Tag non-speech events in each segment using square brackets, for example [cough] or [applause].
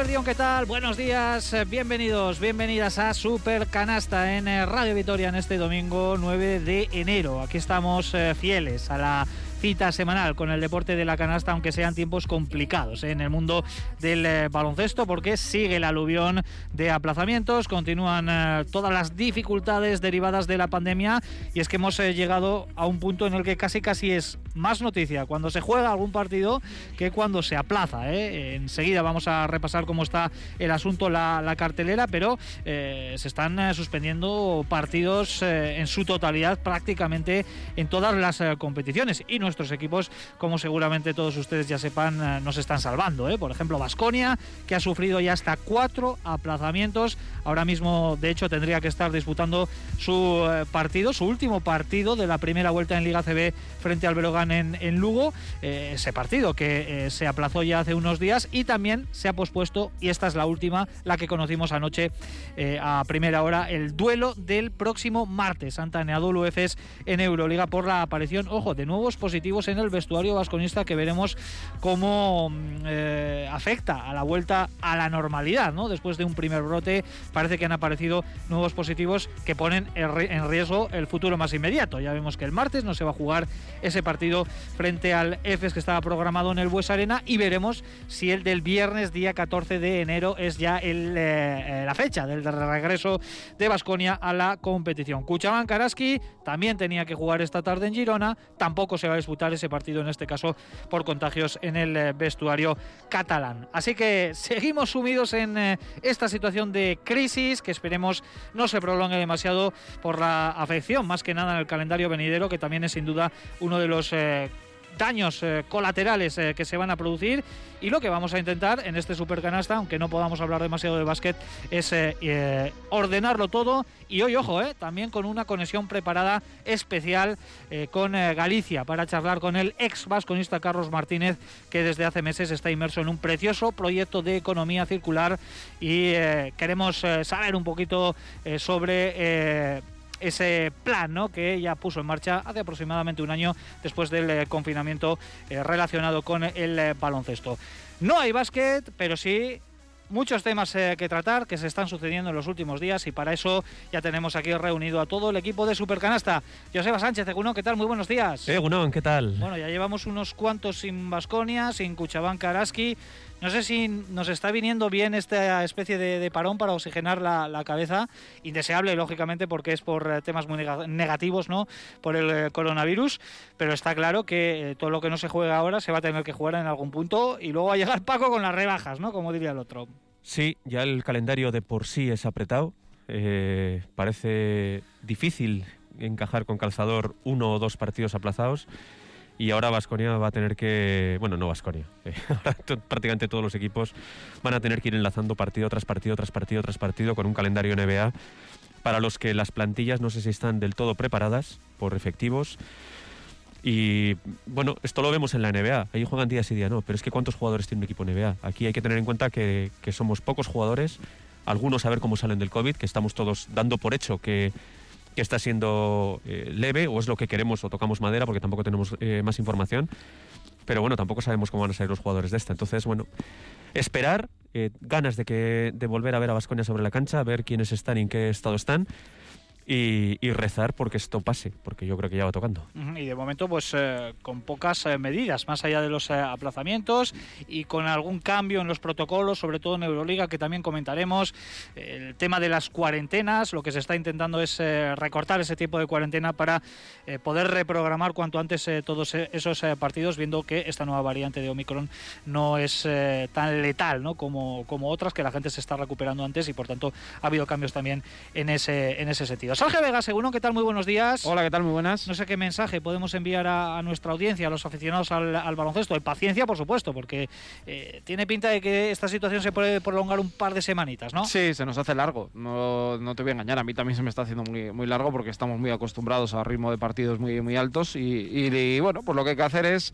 ¿qué tal? Buenos días, eh, bienvenidos, bienvenidas a Super Canasta en eh, Radio Vitoria en este domingo 9 de enero. Aquí estamos eh, fieles a la cita semanal con el deporte de la canasta, aunque sean tiempos complicados ¿eh? en el mundo del eh, baloncesto, porque sigue el aluvión de aplazamientos, continúan eh, todas las dificultades derivadas de la pandemia y es que hemos llegado a un punto en el que casi casi es más noticia cuando se juega algún partido que cuando se aplaza. Enseguida vamos a repasar cómo está el asunto, la, la cartelera, pero se están suspendiendo partidos en su totalidad prácticamente en todas las competiciones y no nuestros equipos, como seguramente todos ustedes ya sepan, eh, nos están salvando. ¿eh? Por ejemplo, Vasconia, que ha sufrido ya hasta cuatro aplazamientos. Ahora mismo, de hecho, tendría que estar disputando su eh, partido, su último partido de la primera vuelta en Liga CB frente al Belogan en, Lugo. ese partido que se aplazó ya hace unos días y también se ha pospuesto, y esta es la última, la que conocimos anoche a primera hora, el duelo del próximo martes. Santa Neadolo Efes en Euroliga por la aparición, ojo, de nuevos positivos en el vestuario vasconista que veremos cómo mm, eh, afecta a la vuelta a la normalidad, ¿no? Después de un primer brote parece que han aparecido nuevos positivos que ponen en riesgo el futuro más inmediato. Ya vemos que el martes no se va a jugar ese partido frente al EFES que estaba programado en el Bues Arena y veremos si el del viernes día 14 de enero es ya el, eh, la fecha del regreso de Vasconia a la competición. Cuchaban Karaski también tenía que jugar esta tarde en Girona, tampoco se va a ese partido, en este caso por contagios en el eh, vestuario catalán. Así que seguimos sumidos en eh, esta situación de crisis que esperemos no se prolongue demasiado por la afección, más que nada en el calendario venidero, que también es sin duda uno de los eh, daños eh, colaterales eh, que se van a producir. Y lo que vamos a intentar en este supercanasta, aunque no podamos hablar demasiado de básquet, es eh, ordenarlo todo. Y hoy, ojo, también con una conexión preparada especial con Galicia para charlar con el ex vasconista Carlos Martínez, que desde hace meses está inmerso en un precioso proyecto de economía circular. Y queremos saber un poquito sobre ese plan ¿no? que ya puso en marcha hace aproximadamente un año después del eh, confinamiento eh, relacionado con el eh, baloncesto. No hay básquet, pero sí muchos temas que tratar que se están sucediendo en los últimos días y para eso ya tenemos aquí reunido a todo el equipo de Supercanasta. Joseba Sánchez, Egunon, ¿qué tal? Muy buenos días. Egunon, ¿qué tal? Bueno, ya llevamos unos cuantos sin Basconia, sin Cuchabán Karaski. No sé si nos está viniendo bien esta especie de, parón para oxigenar la, cabeza, indeseable lógicamente porque es por eh, temas muy negativos, ¿no? Por el eh, coronavirus, pero está claro que eh, todo lo que no se juega ahora se va a tener que jugar en algún punto y luego va a llegar [laughs] Paco con las rebajas, ¿no? Como diría el otro. Sí, ya el calendario de por sí es apretado. parece difícil encajar con calzador uno o dos partidos aplazados y ahora Vasconia va a tener que, bueno, no Vasconia, [laughs] eh, prácticamente todos los equipos van a tener que ir enlazando partido tras partido, tras partido, tras partido con un calendario NBA para los que las plantillas no sé si están del todo preparadas por efectivos. Y bueno, esto lo vemos en la NBA. Ahí juegan días y días, no. Pero es que ¿cuántos jugadores tiene un equipo NBA? Aquí hay que tener en cuenta que, que somos pocos jugadores. Algunos a ver cómo salen del COVID, que estamos todos dando por hecho que que está siendo eh, leve o es lo que queremos o tocamos madera porque tampoco tenemos eh, más información. Pero bueno, tampoco sabemos cómo van a salir los jugadores de esta. Entonces, bueno, esperar, eh, ganas de, que, de volver a ver a Vasconia sobre la cancha, ver quiénes están y en qué estado están y, rezar porque esto pase, porque yo creo que ya va tocando. Y de momento, pues eh, con pocas eh, medidas, más allá de los eh, aplazamientos y con algún cambio en los protocolos, sobre todo en Euroliga, que también comentaremos. El tema de las cuarentenas, lo que se está intentando es recortar ese tiempo de cuarentena para poder reprogramar cuanto antes todos esos partidos, viendo que esta nueva variante de Omicron no es tan letal ¿no? como, como otras, que la gente se está recuperando antes y por tanto ha habido cambios también en ese, en ese sentido. Jorge Vega, seguro, ¿qué tal? Muy buenos días. Hola, ¿qué tal? Muy buenas. No sé qué mensaje podemos enviar a, nuestra audiencia, a los aficionados al, baloncesto. De paciencia, por supuesto, porque eh, tiene pinta de que esta situación se puede prolongar un par de semanitas, ¿no? Sí, se nos hace largo. No, no te voy a engañar, a mí también se me está haciendo muy, muy largo porque estamos muy acostumbrados a ritmo de partidos muy, muy altos y, y, y bueno, pues lo que hay que hacer es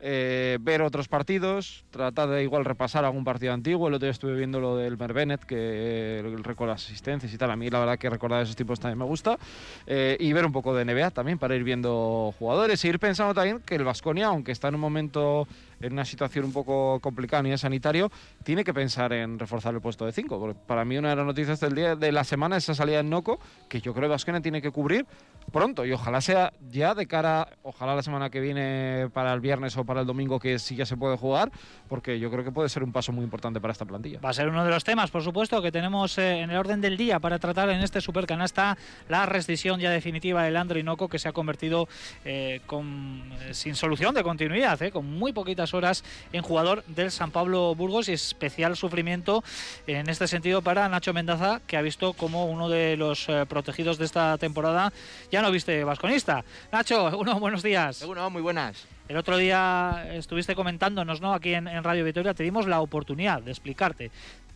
eh, ver otros partidos, tratar de igual repasar algún partido antiguo. El otro día estuve viendo lo del Merbenet, que récord de asistencias y tal. A mí la verdad que recordar esos tipos también me gusta. Eh, y ver un poco de NBA también para ir viendo jugadores. Y ir pensando también que el Vasconia, aunque está en un momento en una situación un poco complicada a nivel sanitario, tiene que pensar en reforzar el puesto de 5. Para mí una de las noticias del día de la semana es esa salida en Noco, que yo creo que Vasconia tiene que cubrir pronto y ojalá sea ya de cara, ojalá la semana que viene para el viernes o para el domingo que sí ya se puede jugar, porque yo creo que puede ser un paso muy importante para esta plantilla. Va a ser uno de los temas, por supuesto, que tenemos eh, en el orden del día para tratar en este supercanasta la rescisión ya definitiva del Andro Noco que se ha convertido eh, con, eh, sin solución de continuidad, con muy poquitas horas en jugador del San Pablo Burgos y especial sufrimiento en este sentido para Nacho Mendaza, que ha visto como uno de los protegidos de esta temporada ya no viste vasconista. Nacho, [laughs] uno, buenos días. Uno, muy buenas. El otro día estuviste comentándonos, ¿no? Aquí en, Radio Victoria te dimos la oportunidad de explicarte.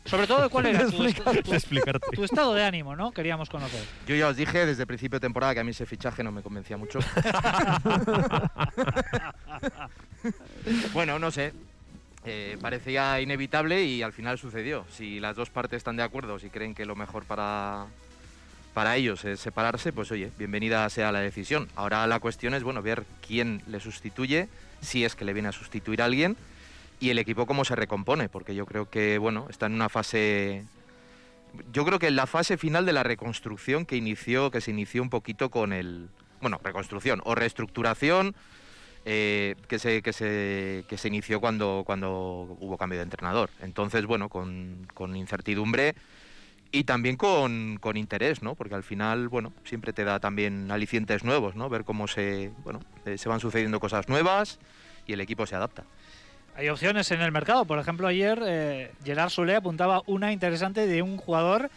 Sobre todo, ¿cuál [laughs] era tu, tu, estado de ánimo, ¿no? Queríamos conocer. Yo ya os dije desde el principio de temporada que a mí ese fichaje no me convencía mucho. [laughs] bueno, no sé. Eh, parecía inevitable y al final sucedió. Si las dos partes están de acuerdo, si creen que lo mejor para, para ellos es separarse, pues oye, bienvenida sea la decisión. Ahora la cuestión es, bueno, ver quién le sustituye, si es que le viene a sustituir a alguien, y el equipo cómo se recompone, porque yo creo que, bueno, está en una fase... Yo creo que en la fase final de la reconstrucción que inició, que se inició un poquito con el... Bueno, reconstrucción o reestructuración eh, que, se, que, se, que se inició cuando, cuando hubo cambio de entrenador. Entonces, bueno, con, con incertidumbre y también con, con, interés, ¿no? Porque al final, bueno, siempre te da también alicientes nuevos, ¿no? Ver cómo se, bueno, eh, se van sucediendo cosas nuevas y el equipo se adapta. Hay opciones en el mercado. Por ejemplo, ayer eh, Gerard apuntaba una interesante de un jugador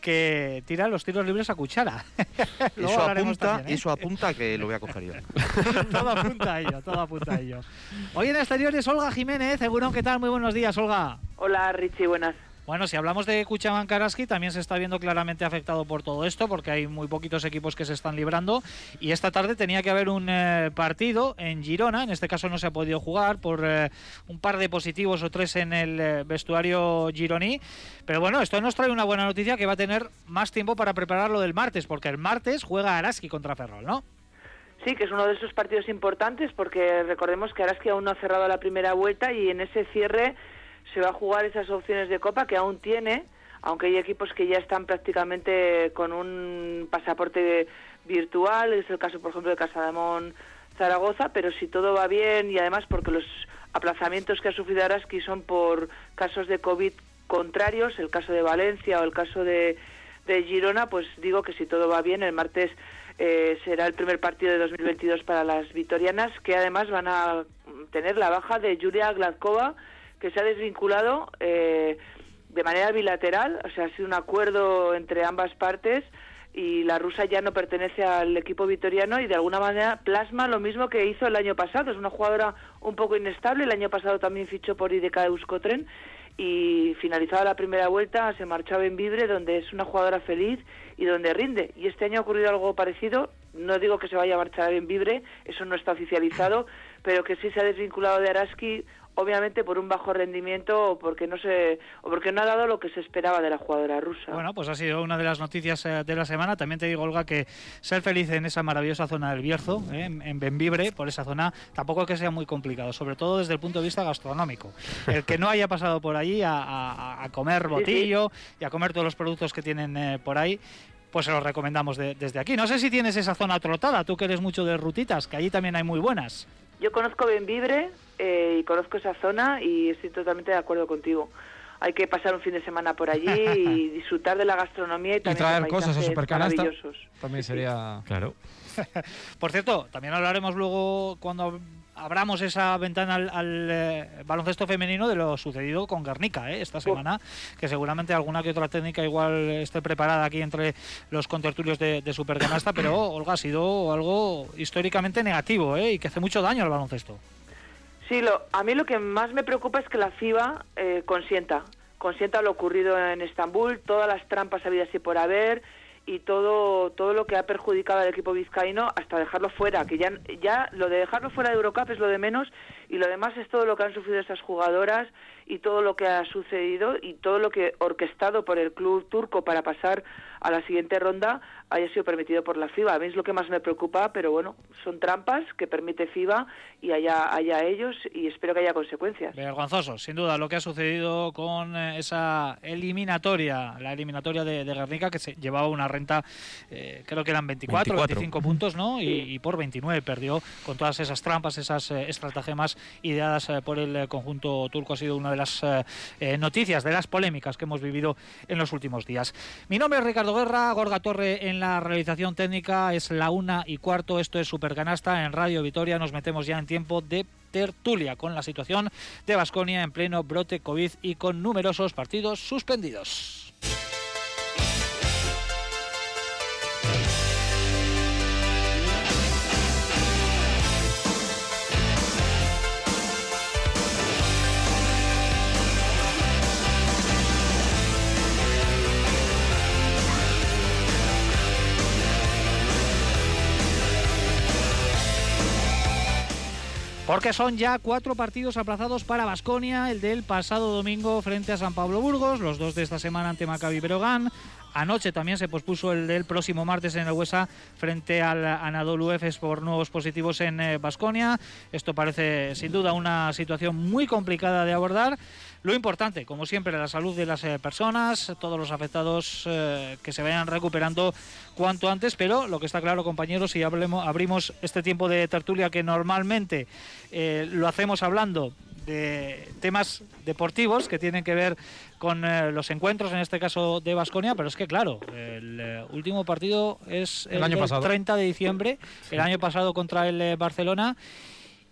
que tira los tiros libres a cuchara. [laughs] eso, apunta, ¿eh? eso apunta que lo voy a coger yo. [laughs] todo apunta a ello, todo apunta a ello. Hoy en exteriores, Olga Jiménez. Seguro, ¿qué tal? Muy buenos días, Olga. Hola, Richie, buenas. Bueno, si hablamos de Kuchaman Karaski, también se está viendo claramente afectado por todo esto, porque hay muy poquitos equipos que se están librando. Y esta tarde tenía que haber un eh, partido en Girona, en este caso no se ha podido jugar por eh, un par de positivos o tres en el eh, vestuario gironí. Pero bueno, esto nos trae una buena noticia que va a tener más tiempo para prepararlo del martes, porque el martes juega Araski contra Ferrol, ¿no? Sí, que es uno de esos partidos importantes porque recordemos que Araski aún no ha cerrado la primera vuelta y en ese cierre se va a jugar esas opciones de Copa que aún tiene, aunque hay equipos que ya están prácticamente con un pasaporte virtual, es el caso, por ejemplo, de Casademón Zaragoza, pero si todo va bien y además porque los aplazamientos que ha sufrido Araski son por casos de COVID contrarios, el caso de Valencia o el caso de, de Girona, pues digo que si todo va bien, el martes eh, será el primer partido de 2022 para las vitorianas, que además van a tener la baja de Julia Gladkova, que se ha desvinculado eh, de manera bilateral, o sea, ha sido un acuerdo entre ambas partes y la rusa ya no pertenece al equipo vitoriano y de alguna manera plasma lo mismo que hizo el año pasado. Es una jugadora un poco inestable, el año pasado también fichó por IDK Euskotren y finalizada la primera vuelta se marchaba en Vibre donde es una jugadora feliz y donde rinde. Y este año ha ocurrido algo parecido, no digo que se vaya a marchar en Vibre, eso no está oficializado, pero que sí se ha desvinculado de Araski obviamente por un bajo rendimiento o porque no se o porque no ha dado lo que se esperaba de la jugadora rusa. Bueno, pues ha sido una de las noticias eh, de la semana. También te digo, Olga, que ser feliz en esa maravillosa zona del Bierzo, eh, en Benvibre, por esa zona, tampoco que sea muy complicado, sobre todo desde el punto de vista gastronómico. El que no haya pasado por allí a, comer botillo y a comer todos los productos que tienen eh, por ahí, pues se los recomendamos desde aquí. No sé si tienes esa zona trotada, tú que eres mucho de rutitas, que allí también hay muy buenas. Yo conozco Benvibre eh, y conozco esa zona y estoy totalmente de acuerdo contigo. Hay que pasar un fin de semana por allí y [laughs] disfrutar de la gastronomía y, también traer cosas a Supercanasta. También sería... Claro. [laughs] por cierto, también hablaremos luego cuando abramos esa ventana al, eh, baloncesto femenino de lo sucedido con Guernica ¿eh? esta semana, que seguramente alguna que otra técnica igual esté preparada aquí entre los contertulios de, de Supercanasta, pero [coughs] Olga ha sido algo históricamente negativo ¿eh? y que hace mucho daño al baloncesto. Sí, lo, a mí lo que más me preocupa es que la FIBA eh, consienta, consienta lo ocurrido en Estambul, todas las trampas habidas y por haber, y todo todo lo que ha perjudicado al equipo vizcaíno hasta dejarlo fuera, que ya ya lo de dejarlo fuera de Eurocup es lo de menos y lo demás es todo lo que han sufrido estas jugadoras y todo lo que ha sucedido y todo lo que orquestado por el club turco para pasar a la siguiente ronda haya sido permitido por la FIBA. A mí es lo que más me preocupa, pero bueno, son trampas que permite FIBA y haya, haya ellos y espero que haya consecuencias. Vergonzoso, sin duda, lo que ha sucedido con eh, esa eliminatoria, la eliminatoria de, de Guernica, que se llevaba una renta, eh, creo que eran 24, 25 puntos, ¿no? Y, por 29 perdió con todas esas trampas, esas eh, estratagemas ideadas por el conjunto turco. Ha sido una de las noticias, de las polémicas que hemos vivido en los últimos días. Mi nombre es Ricardo Guerra, Gorga Torre en la realización técnica, es la una y cuarto, esto es Supercanasta en Radio Vitoria, nos metemos ya en tiempo de tertulia con la situación de Vasconia en pleno brote COVID y con numerosos partidos suspendidos. Porque son ya cuatro partidos aplazados para Basconia, el del pasado domingo frente a San Pablo Burgos, los dos de esta semana ante Maccabi Berogán. Anoche también se pospuso el del próximo martes en el Huesa frente al Anadolu Efes por nuevos positivos en Basconia. Eh, Esto parece sin duda una situación muy complicada de abordar. Lo importante, como siempre, la salud de las eh, personas, todos los afectados eh, que se vayan recuperando cuanto antes, pero lo que está claro, compañeros, si hablemos, abrimos este tiempo de tertulia que normalmente eh, lo hacemos hablando de temas deportivos que tienen que ver con los encuentros, en este caso de Basconia, pero es que claro, el último partido es el, año 30 de diciembre, el año pasado contra el Barcelona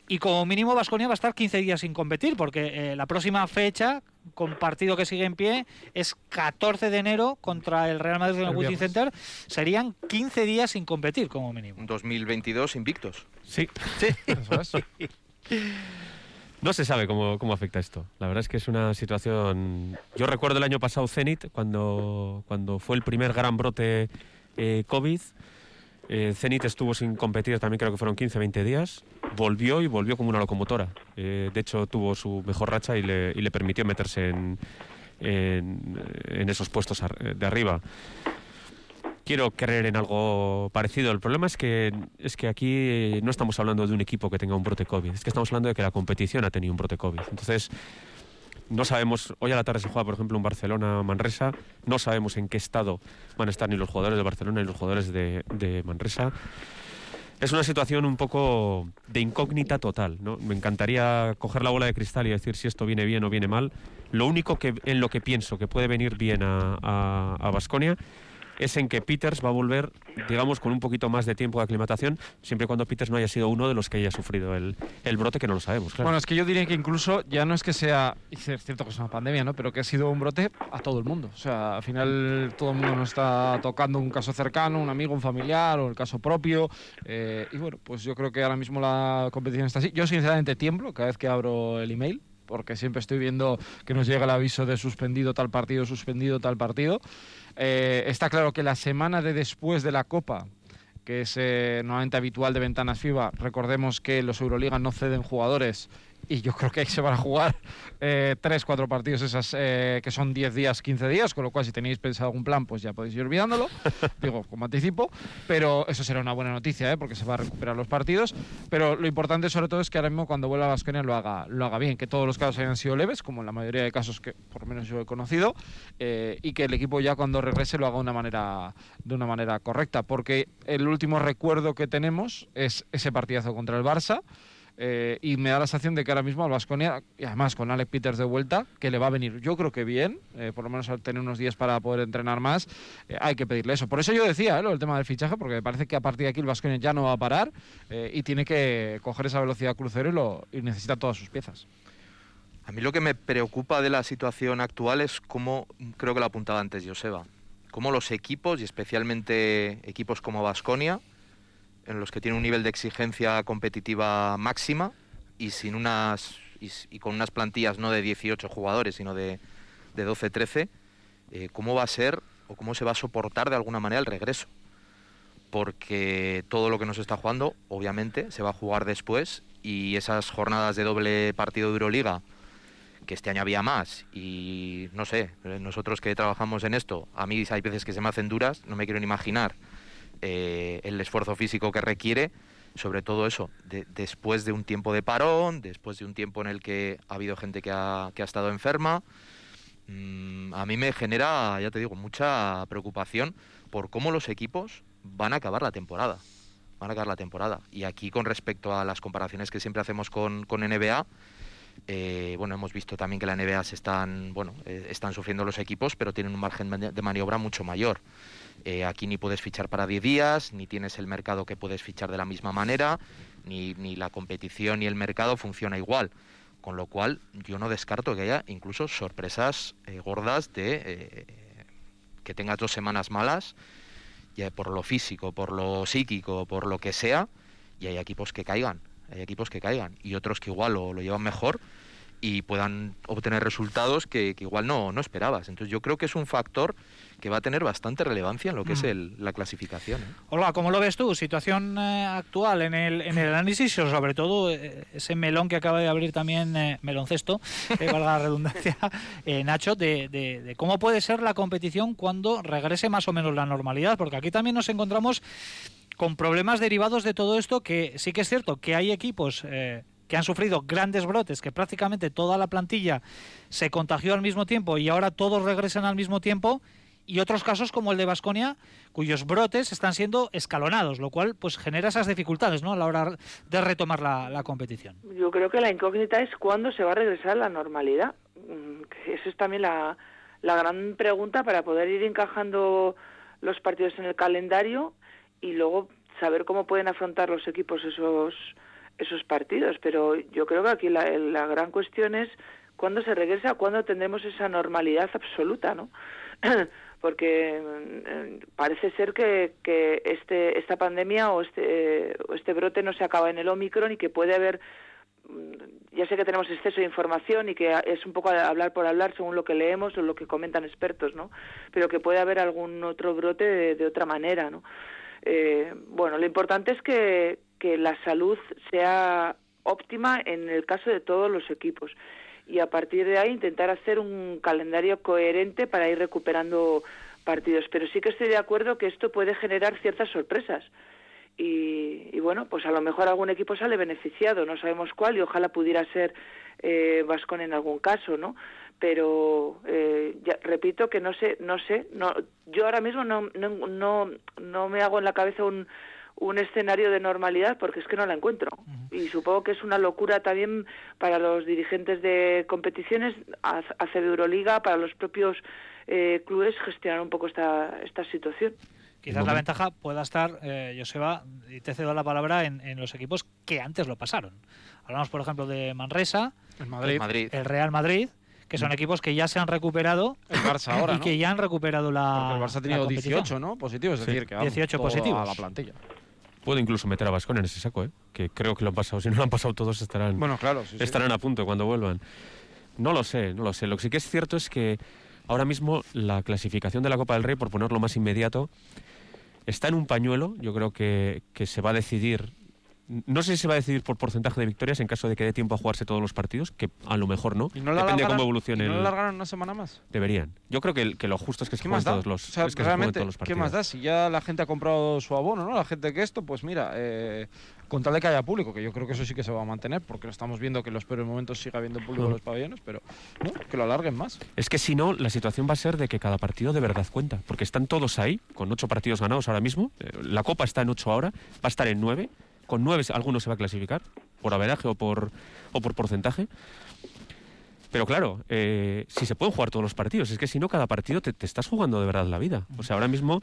y como mínimo Vasconia va a estar 15 días sin competir, porque eh, la próxima fecha, con partido que sigue en pie, es 14 de enero contra el Real Madrid en el Wizzing Center. Serían 15 días sin competir, como mínimo. 2022 invictos. Sí. sí. [laughs] No se sabe cómo, cómo, afecta esto. La verdad es que es una situación... Yo recuerdo el año pasado Zenit, cuando, cuando fue el primer gran brote eh, COVID. Eh, Zenit estuvo sin competir también creo que fueron 15-20 días. Volvió y volvió como una locomotora. Eh, de hecho tuvo su mejor racha y le, y le permitió meterse en, en, esos puestos de arriba. Quiero creer en algo parecido. El problema es que, es que aquí no estamos hablando de un equipo que tenga un brote COVID. Es que estamos hablando de que la competición ha tenido un brote COVID. Entonces no sabemos, hoy a la tarde se juega, por ejemplo, un Barcelona-Manresa, no sabemos en qué estado van a estar ni los jugadores de Barcelona ni los jugadores de, Manresa. Es una situación un poco de incógnita total. ¿no? Me encantaría coger la bola de cristal y decir si esto viene bien o viene mal. Lo único que, en lo que pienso que puede venir bien a Basconia es en que Peters va a volver, digamos, con un poquito más de tiempo de aclimatación, siempre y cuando Peters no haya sido uno de los que haya sufrido el, el brote, que no lo sabemos. Claro. Bueno, es que yo diría que incluso ya no es que sea, es cierto que es una pandemia, ¿no? Pero que ha sido un brote a todo el mundo. O sea, al final todo el mundo nos está tocando un caso cercano, un amigo, un familiar o el caso propio. Eh, y bueno, pues yo creo que ahora mismo la competición está así. Yo sinceramente tiemblo cada vez que abro el email porque siempre estoy viendo que nos llega el aviso de suspendido tal partido, suspendido tal partido. Eh, está claro que la semana de después de la Copa, que es eh, nuevamente habitual de ventanas FIBA, recordemos que los Euroliga no ceden jugadores y yo creo que ahí se van a jugar eh, tres, cuatro partidos esas eh, que son 10 días, 15 días, con lo cual si tenéis pensado algún plan, pues ya podéis ir olvidándolo, [laughs] digo, como anticipo, pero eso será una buena noticia, ¿eh? porque se va a recuperar los partidos, pero lo importante sobre todo es que ahora mismo cuando vuelva a Vasconia lo haga, lo haga bien, que todos los casos hayan sido leves, como en la mayoría de casos que por lo menos yo he conocido, eh, y que el equipo ya cuando regrese lo haga de una manera, de una manera correcta, porque el último recuerdo que tenemos es ese partidazo contra el Barça, eh, y me da la sensación de que ahora mismo al Vasconia, y además con Alex Peters de vuelta, que le va a venir, yo creo que bien, eh, por lo menos al tener unos días para poder entrenar más, eh, hay que pedirle eso. Por eso yo decía lo del tema del fichaje, porque me parece que a partir de aquí el Vasconia ya no va a parar y tiene que coger esa velocidad crucero y, lo, necesita todas sus piezas. A mí lo que me preocupa de la situación actual es cómo, creo que lo apuntaba antes Joseba, cómo los equipos, y especialmente equipos como Vasconia, en los que tiene un nivel de exigencia competitiva máxima y sin unas y, con unas plantillas no de 18 jugadores, sino de, de 12, 13, eh, ¿cómo va a ser o cómo se va a soportar de alguna manera el regreso. Porque todo lo que nos está jugando, obviamente, se va a jugar después y esas jornadas de doble partido de Euroliga, que este año había más, y no sé, nosotros que trabajamos en esto, a mí hay veces que se me hacen duras, no me quiero ni imaginar eh, el esfuerzo físico que requiere, sobre todo eso, después de un tiempo de parón, después de un tiempo en el que ha habido gente que ha, que ha estado enferma, mm, a mí me genera, ya te digo, mucha preocupación por cómo los equipos van a acabar la temporada. Van a acabar la temporada. Y aquí, con respecto a las comparaciones que siempre hacemos con, con NBA, eh, bueno, hemos visto también que la NBA se están, bueno, eh, están sufriendo los equipos, pero tienen un margen de maniobra mucho mayor. Eh, aquí ni puedes fichar para 10 días, ni tienes el mercado que puedes fichar de la misma manera, ni, ni la competición ni el mercado funciona igual. Con lo cual, yo no descarto que haya incluso sorpresas gordas de que tengas dos semanas malas, ya por lo físico, por lo psíquico, por lo que sea, y hay equipos que caigan hay equipos que caigan y otros que igual lo, lo llevan mejor y puedan obtener resultados que, igual no, no esperabas. Entonces yo creo que es un factor que va a tener bastante relevancia en lo que es mm. el, la clasificación. ¿eh? Hola, ¿cómo lo ves tú? Situación eh, actual en el, en el análisis, o sobre todo eh, ese melón que acaba de abrir también Meloncesto, [laughs] valga la redundancia, Nacho, de, de, de, cómo puede ser la competición cuando regrese más o menos la normalidad, porque aquí también nos encontramos con problemas derivados de todo esto, que sí que es cierto que hay equipos eh, que han sufrido grandes brotes, que prácticamente toda la plantilla se contagió al mismo tiempo y ahora todos regresan al mismo tiempo, y otros casos como el de Vasconia, cuyos brotes están siendo escalonados, lo cual pues genera esas dificultades ¿no? a la hora de retomar la, competición. Yo creo que la incógnita es cuándo se va a regresar a la normalidad. Mm, Esa es también la, la gran pregunta para poder ir encajando los partidos en el calendario y luego saber cómo pueden afrontar los equipos esos esos partidos. Pero yo creo que aquí la, la gran cuestión es cuándo se regresa, cuándo tendremos esa normalidad absoluta, ¿no? [clears throat] Porque mm, parece ser que, este, esta pandemia o este, o este brote no se acaba en el Omicron y que puede haber mm, ya sé que tenemos exceso de información y que es un poco hablar por hablar según lo que leemos o lo que comentan expertos, ¿no? Pero que puede haber algún otro brote de, de otra manera, ¿no? Eh, bueno, lo importante es que, que la salud sea óptima en el caso de todos los equipos y a partir de ahí intentar hacer un calendario coherente para ir recuperando partidos. Pero sí que estoy de acuerdo que esto puede generar ciertas sorpresas. Y, y bueno, pues a lo mejor algún equipo sale beneficiado, no sabemos cuál y ojalá pudiera ser eh, Vascon en algún caso, ¿no? pero eh, repito que no sé, no sé, no, yo ahora mismo no, no, no, no me hago en la cabeza un, un escenario de normalidad porque es que no la encuentro. Y supongo que es una locura también para los dirigentes de competiciones, hacer Euroliga, para los propios eh, clubes gestionar un poco esta, esta situación. Quizás la ventaja pueda estar, eh, Joseba, y te cedo la palabra, en, en, los equipos que antes lo pasaron. Hablamos, por ejemplo, de Manresa, el, Madrid. el Real Madrid, que son equipos que ya se han recuperado el Barça ahora, y que ya han recuperado la Porque el Barça ha tenido 18, ¿no? Positivos, es decir, que 18 positivos a la plantilla. Puedo incluso meter a Vascon en ese saco, ¿eh? que creo que lo han pasado. Si no lo han pasado todos, estarán, bueno, claro, estarán a punto cuando vuelvan. No lo sé, no lo sé. Lo que sí que es cierto es que ahora mismo la clasificación de la Copa del Rey, por ponerlo más inmediato, está en un pañuelo. Yo creo que, que se va a decidir no sé si se va a decidir por porcentaje de victorias en caso de que dé tiempo a jugarse todos los partidos, que a lo mejor no. no Depende de cómo evolucione. ¿y no lo largaron una semana más? Deberían. Yo creo que, que lo justo es que se jueguen todos los, o que realmente, todos los partidos. ¿Qué más da? Si ya la gente ha comprado su abono, ¿no? La gente que esto, pues mira, eh, con tal de que haya público, que yo creo que eso sí que se va a mantener, porque lo estamos viendo que en los peores momentos sigue habiendo público en los pabellones, pero ¿no? que lo alarguen más. Es que si no, la situación va a ser de que cada partido de verdad cuenta, porque están todos ahí, con ocho partidos ganados ahora mismo. Eh, la Copa está en ocho ahora, va a estar en nueve con nueve algunos se va a clasificar, por averaje o por, o por porcentaje. Pero claro, eh, si se pueden jugar todos los partidos, es que si no, cada partido te, estás jugando de verdad la vida. O sea, ahora mismo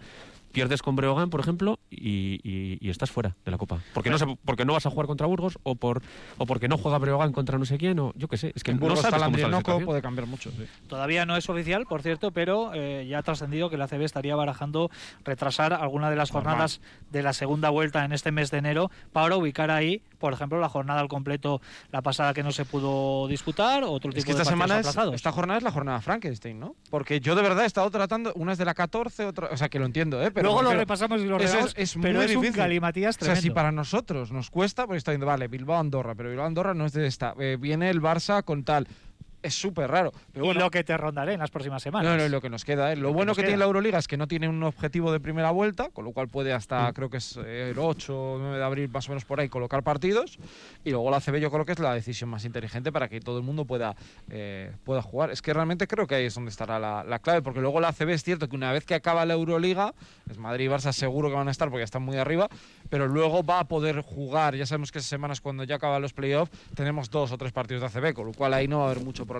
pierdes con Breogán, por ejemplo, y, y- y estás fuera de la Copa. Porque no, se- porque no vas a jugar contra Burgos o por o porque no juega Breogán contra no sé quién o yo qué sé. Es que en no Burgos sabes está cómo está la puede cambiar mucho. sí. Todavía no es oficial, por cierto, pero eh, ya ha trascendido que la CB estaría barajando retrasar alguna de las Normal. jornadas de la segunda vuelta en este mes de enero para ubicar ahí, por ejemplo, la jornada al completo, la pasada que no se pudo disputar, otro tipo Es que de esta partidos semana es, esta jornada es la jornada Frankenstein, ¿no? Porque yo de verdad he estado tratando, una es de la 14, otra, o sea, que lo entiendo, ¿eh? Pero Luego lo repasamos y lo redamos, es- es pero muy es un difícil. galimatías O sea, tremendo. si para nosotros nos cuesta, porque está viendo, vale, Bilbao Andorra, pero Bilbao Andorra no es de esta. eh, viene el Barça con tal. Es súper raro. Pero y bueno, lo que te rondaré en las próximas semanas. no, no, lo que nos queda. ¿eh? Lo, bueno que, tiene la Euroliga es que no tiene un objetivo de primera vuelta, con lo cual puede hasta, Mm. creo que es eh, el 8 o 9 de abril, más o menos por ahí, colocar partidos. Y luego la CB yo creo que es la decisión más inteligente para que todo el mundo pueda, eh, pueda jugar. Es que realmente creo que ahí es donde estará la, la clave, porque luego la CB es cierto que una vez que acaba la Euroliga, es Madrid y Barça seguro que van a estar porque están muy arriba, pero luego va a poder jugar. Ya sabemos que esas semanas cuando ya acaban los playoffs tenemos dos o tres partidos de ACB, con lo cual ahí no va a haber mucho problema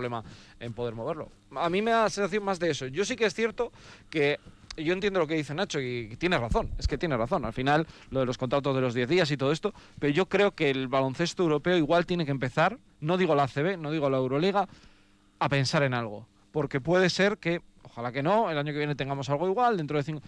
en poder moverlo. A mí me da la sensación más de eso. Yo sí que es cierto que yo entiendo lo que dice Nacho y tiene razón, es que tiene razón. Al final, lo de los contratos de los 10 días y todo esto, pero yo creo que el baloncesto europeo igual tiene que empezar, no digo la ACB, no digo la Euroliga, a pensar en algo. Porque puede ser que, ojalá que no, el año que viene tengamos algo igual, dentro de cinco.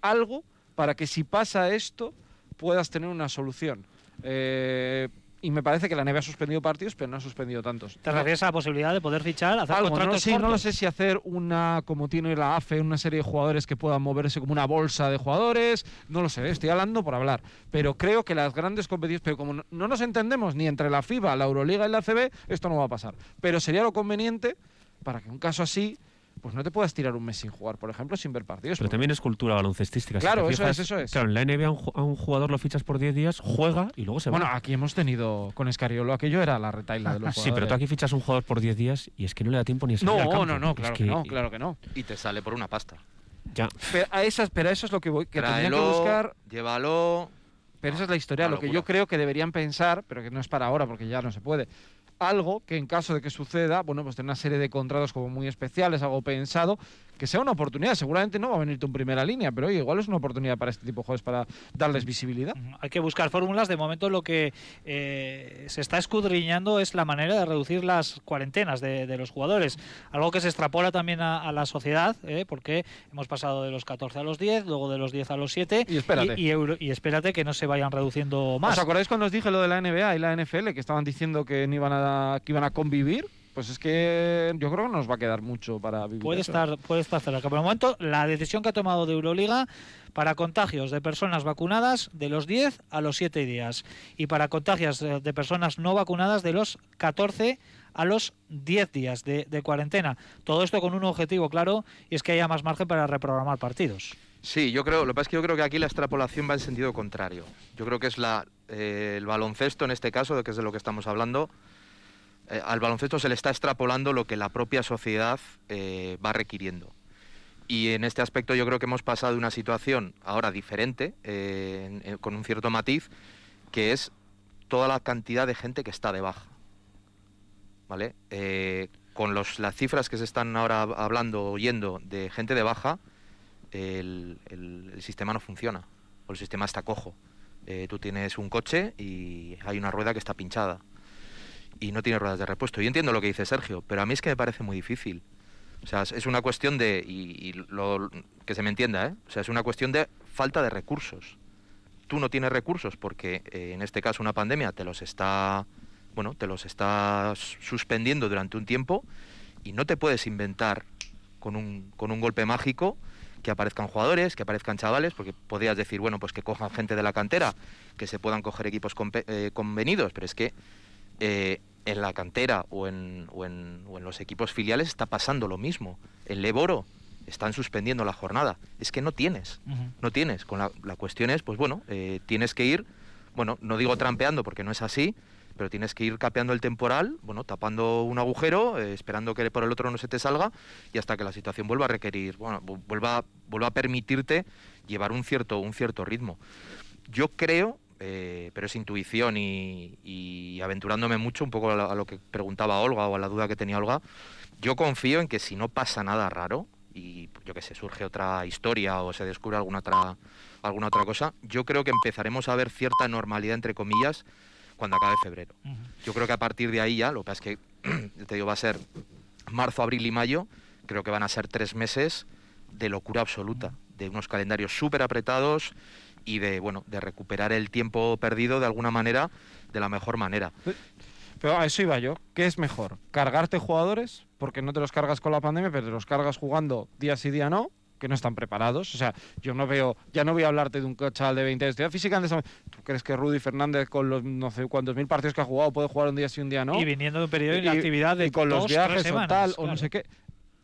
Algo para que si pasa esto puedas tener una solución. Eh, y me parece que la NBA ha suspendido partidos, pero no ha suspendido tantos. ¿Te refieres a la posibilidad de poder fichar, hacer Algo, no, contratos sí, no lo sé si hacer una, como tiene la AFE, una serie de jugadores que puedan moverse como una bolsa de jugadores, no lo sé, estoy hablando por hablar. Pero creo que las grandes competiciones, pero como no, no nos entendemos ni entre la FIBA, la Euroliga y la CB, esto no va a pasar. Pero sería lo conveniente para que en un caso así, pues no te puedas tirar un mes sin jugar, por ejemplo, sin ver partidos. Pero porque- también es cultura baloncestística. si Claro, eso es, eso es. Claro, en la NBA a un, ju- a un jugador lo fichas por 10 días, juega y luego se va. Bueno, aquí hemos tenido con Escariolo, aquello era la retaila de los sí, pero tú jugadores. aquí fichas a un jugador por 10 días y es que no le da tiempo ni a salir al No, campo. no, no, Es claro que, no, claro que no. Y te sale por una pasta. Ya. Pero a, esas, pero a eso es lo que voy, que tendrían que buscar llévalo. Pero esa es la historia. Lo que yo creo que deberían pensar, pero que no es para ahora porque ya no se puede. Algo que en caso de que suceda, bueno, pues tener una serie de contratos como muy especiales, algo pensado, que sea una oportunidad. Seguramente no va a venirte en primera línea, pero oye, igual es una oportunidad para este tipo de juegos para darles visibilidad. Hay que buscar fórmulas. De momento lo que eh, se está escudriñando es la manera de reducir las cuarentenas de, de los jugadores. Algo que se extrapola también a, a la sociedad, ¿eh? porque hemos pasado de los 14 a los 10, luego de los 10 a los 7. Y espérate. Y, y euro- y espérate que no se vayan reduciendo más. ¿Os acordáis cuando os dije lo de la NBA y la NFL, que estaban diciendo que, no iban, a, que iban a convivir? Pues es que yo creo que no nos va a quedar mucho para vivir. Puede eso. estar, puede estar cerca. Por el momento, la decisión que ha tomado de Euroliga para contagios de personas vacunadas de los 10 a los 7 días y para contagios de personas no vacunadas de los 14 a los 10 días de, de cuarentena. Todo esto con un objetivo claro y es que haya más margen para reprogramar partidos. Sí, yo creo, lo que pasa es que yo creo que aquí la extrapolación va en sentido contrario. Yo creo que es la, eh, el baloncesto en este caso, de que es de lo que estamos hablando, eh, al baloncesto se le está extrapolando lo que la propia sociedad eh, va requiriendo. Y en este aspecto yo creo que hemos pasado de una situación ahora diferente, eh, con un cierto matiz, que es toda la cantidad de gente que está de baja. ¿Vale? Con los, las cifras que se están ahora hablando, oyendo de gente de baja, el, el- sistema no funciona, o el sistema está cojo. Tú tienes un coche y hay una rueda que está pinchada y no tiene ruedas de repuesto. Yo entiendo lo que dice Sergio, pero a mí es que me parece muy difícil. O sea, es- una cuestión de, y, lo- que se me entienda, ¿eh? O sea, es una cuestión de falta de recursos. Tú no tienes recursos porque eh, en este caso una pandemia te los está, bueno, te los está suspendiendo durante un tiempo y no te puedes inventar con un, con un golpe mágico que aparezcan jugadores, que aparezcan chavales, porque podrías decir, bueno, pues que cojan gente de la cantera, que se puedan coger equipos eh, convenidos, pero es que eh, en la cantera o en, o, en, o en los equipos filiales está pasando lo mismo. En Leboro están suspendiendo la jornada. Es que no tienes, no tienes. Con la, la cuestión es, pues bueno, eh, tienes que ir, bueno, no digo trampeando porque no es así, pero tienes que ir capeando el temporal, bueno, tapando un agujero, eh, esperando que por el otro no se te salga y hasta que la situación vuelva a requerir, bueno, vu- vuelva, vuelva a permitirte llevar un cierto, un cierto ritmo. Yo creo, eh, pero es intuición y, y aventurándome mucho un poco a lo, a lo que preguntaba Olga o a la duda que tenía Olga, yo confío en que si no pasa nada raro, y yo que sé, surge otra historia o se descubre alguna otra, alguna otra cosa, yo creo que empezaremos a ver cierta normalidad, entre comillas, cuando acabe febrero. Yo creo que a partir de ahí ya, lo que pasa es que, [clears throat] te digo, va a ser marzo, abril y mayo, creo que van a ser tres meses de locura absoluta, de unos calendarios súper apretados y de, bueno, de recuperar el tiempo perdido de alguna manera, de la mejor manera. Pero a eso iba yo. ¿Qué es mejor? ¿Cargarte jugadores? Porque no te los cargas con la pandemia, pero te los cargas jugando día sí, día no, que no están preparados. O sea, yo no veo, ya no voy a hablarte de un chaval de 20 años. Estudiar física antes. ¿Tú crees que Rudy Fernández, con los no sé cuántos mil partidos que ha jugado, puede jugar un día sí, un día no? Y viniendo de un periodo de inactividad de y con dos, los viajes tres o semanas, tal, o no sé qué.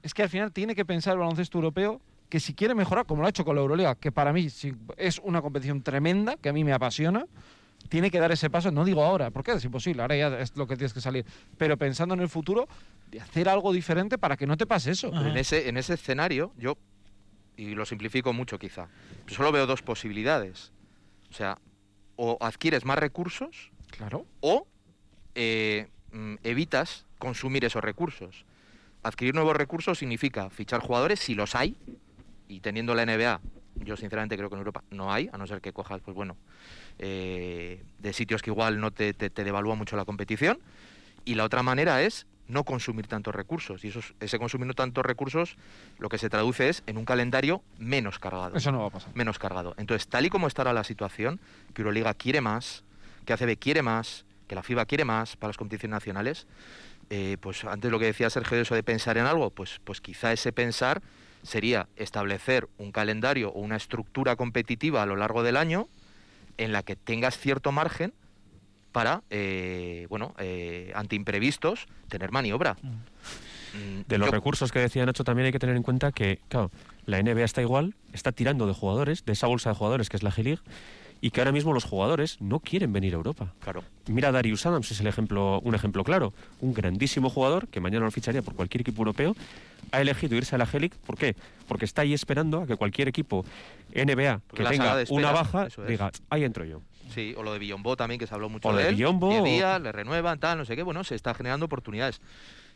Es que al final tiene que pensar el baloncesto europeo que si quiere mejorar, como lo ha hecho con la Euroliga, que para mí es una competición tremenda, que a mí me apasiona, tiene que dar ese paso, no digo ahora, porque es imposible, ahora ya es lo que tienes que salir, pero pensando en el futuro, de hacer algo diferente para que no te pase eso. Ajá. En ese, en ese escenario, yo, y lo simplifico mucho quizá, solo veo dos posibilidades. O sea, o adquieres más recursos Claro. o eh, mm, evitas consumir esos recursos. Adquirir nuevos recursos significa fichar jugadores si los hay, y teniendo la NBA, yo sinceramente creo que en Europa no hay, a no ser que cojas, pues bueno, eh, de sitios que igual no te, te, te devalúa mucho la competición. Y la otra manera es no consumir tantos recursos. Y esos, ese consumir tantos recursos lo que se traduce es en un calendario menos cargado Eso no va a pasar. menos cargado. Entonces, tal y como está ahora la situación, que Euroliga quiere más, que ACB quiere más, que la FIBA quiere más para las competiciones nacionales, eh, pues antes lo que decía Sergio de eso de pensar en algo, pues, pues quizá ese pensar sería establecer un calendario o una estructura competitiva a lo largo del año en la que tengas cierto margen para, eh, bueno, eh, ante imprevistos, tener maniobra. Mm, De los yo- recursos que decía Nacho, también hay que tener en cuenta que, claro, la NBA está igual, está tirando de jugadores, de esa bolsa de jugadores que es la G-League, y que ahora mismo los jugadores no quieren venir a Europa. Claro. Mira a Darius Adams, es el ejemplo, un ejemplo claro. Un grandísimo jugador que mañana lo ficharía por cualquier equipo europeo. Ha elegido irse a la G-League. ¿Por qué? Porque está ahí esperando a que cualquier equipo NBA Porque que tenga espera, una baja es. diga, ahí entro yo. Sí, o lo de Billombo también, que se habló mucho O de de él. Billombo, días, le renuevan, tal, no sé qué. Bueno, se está generando oportunidades.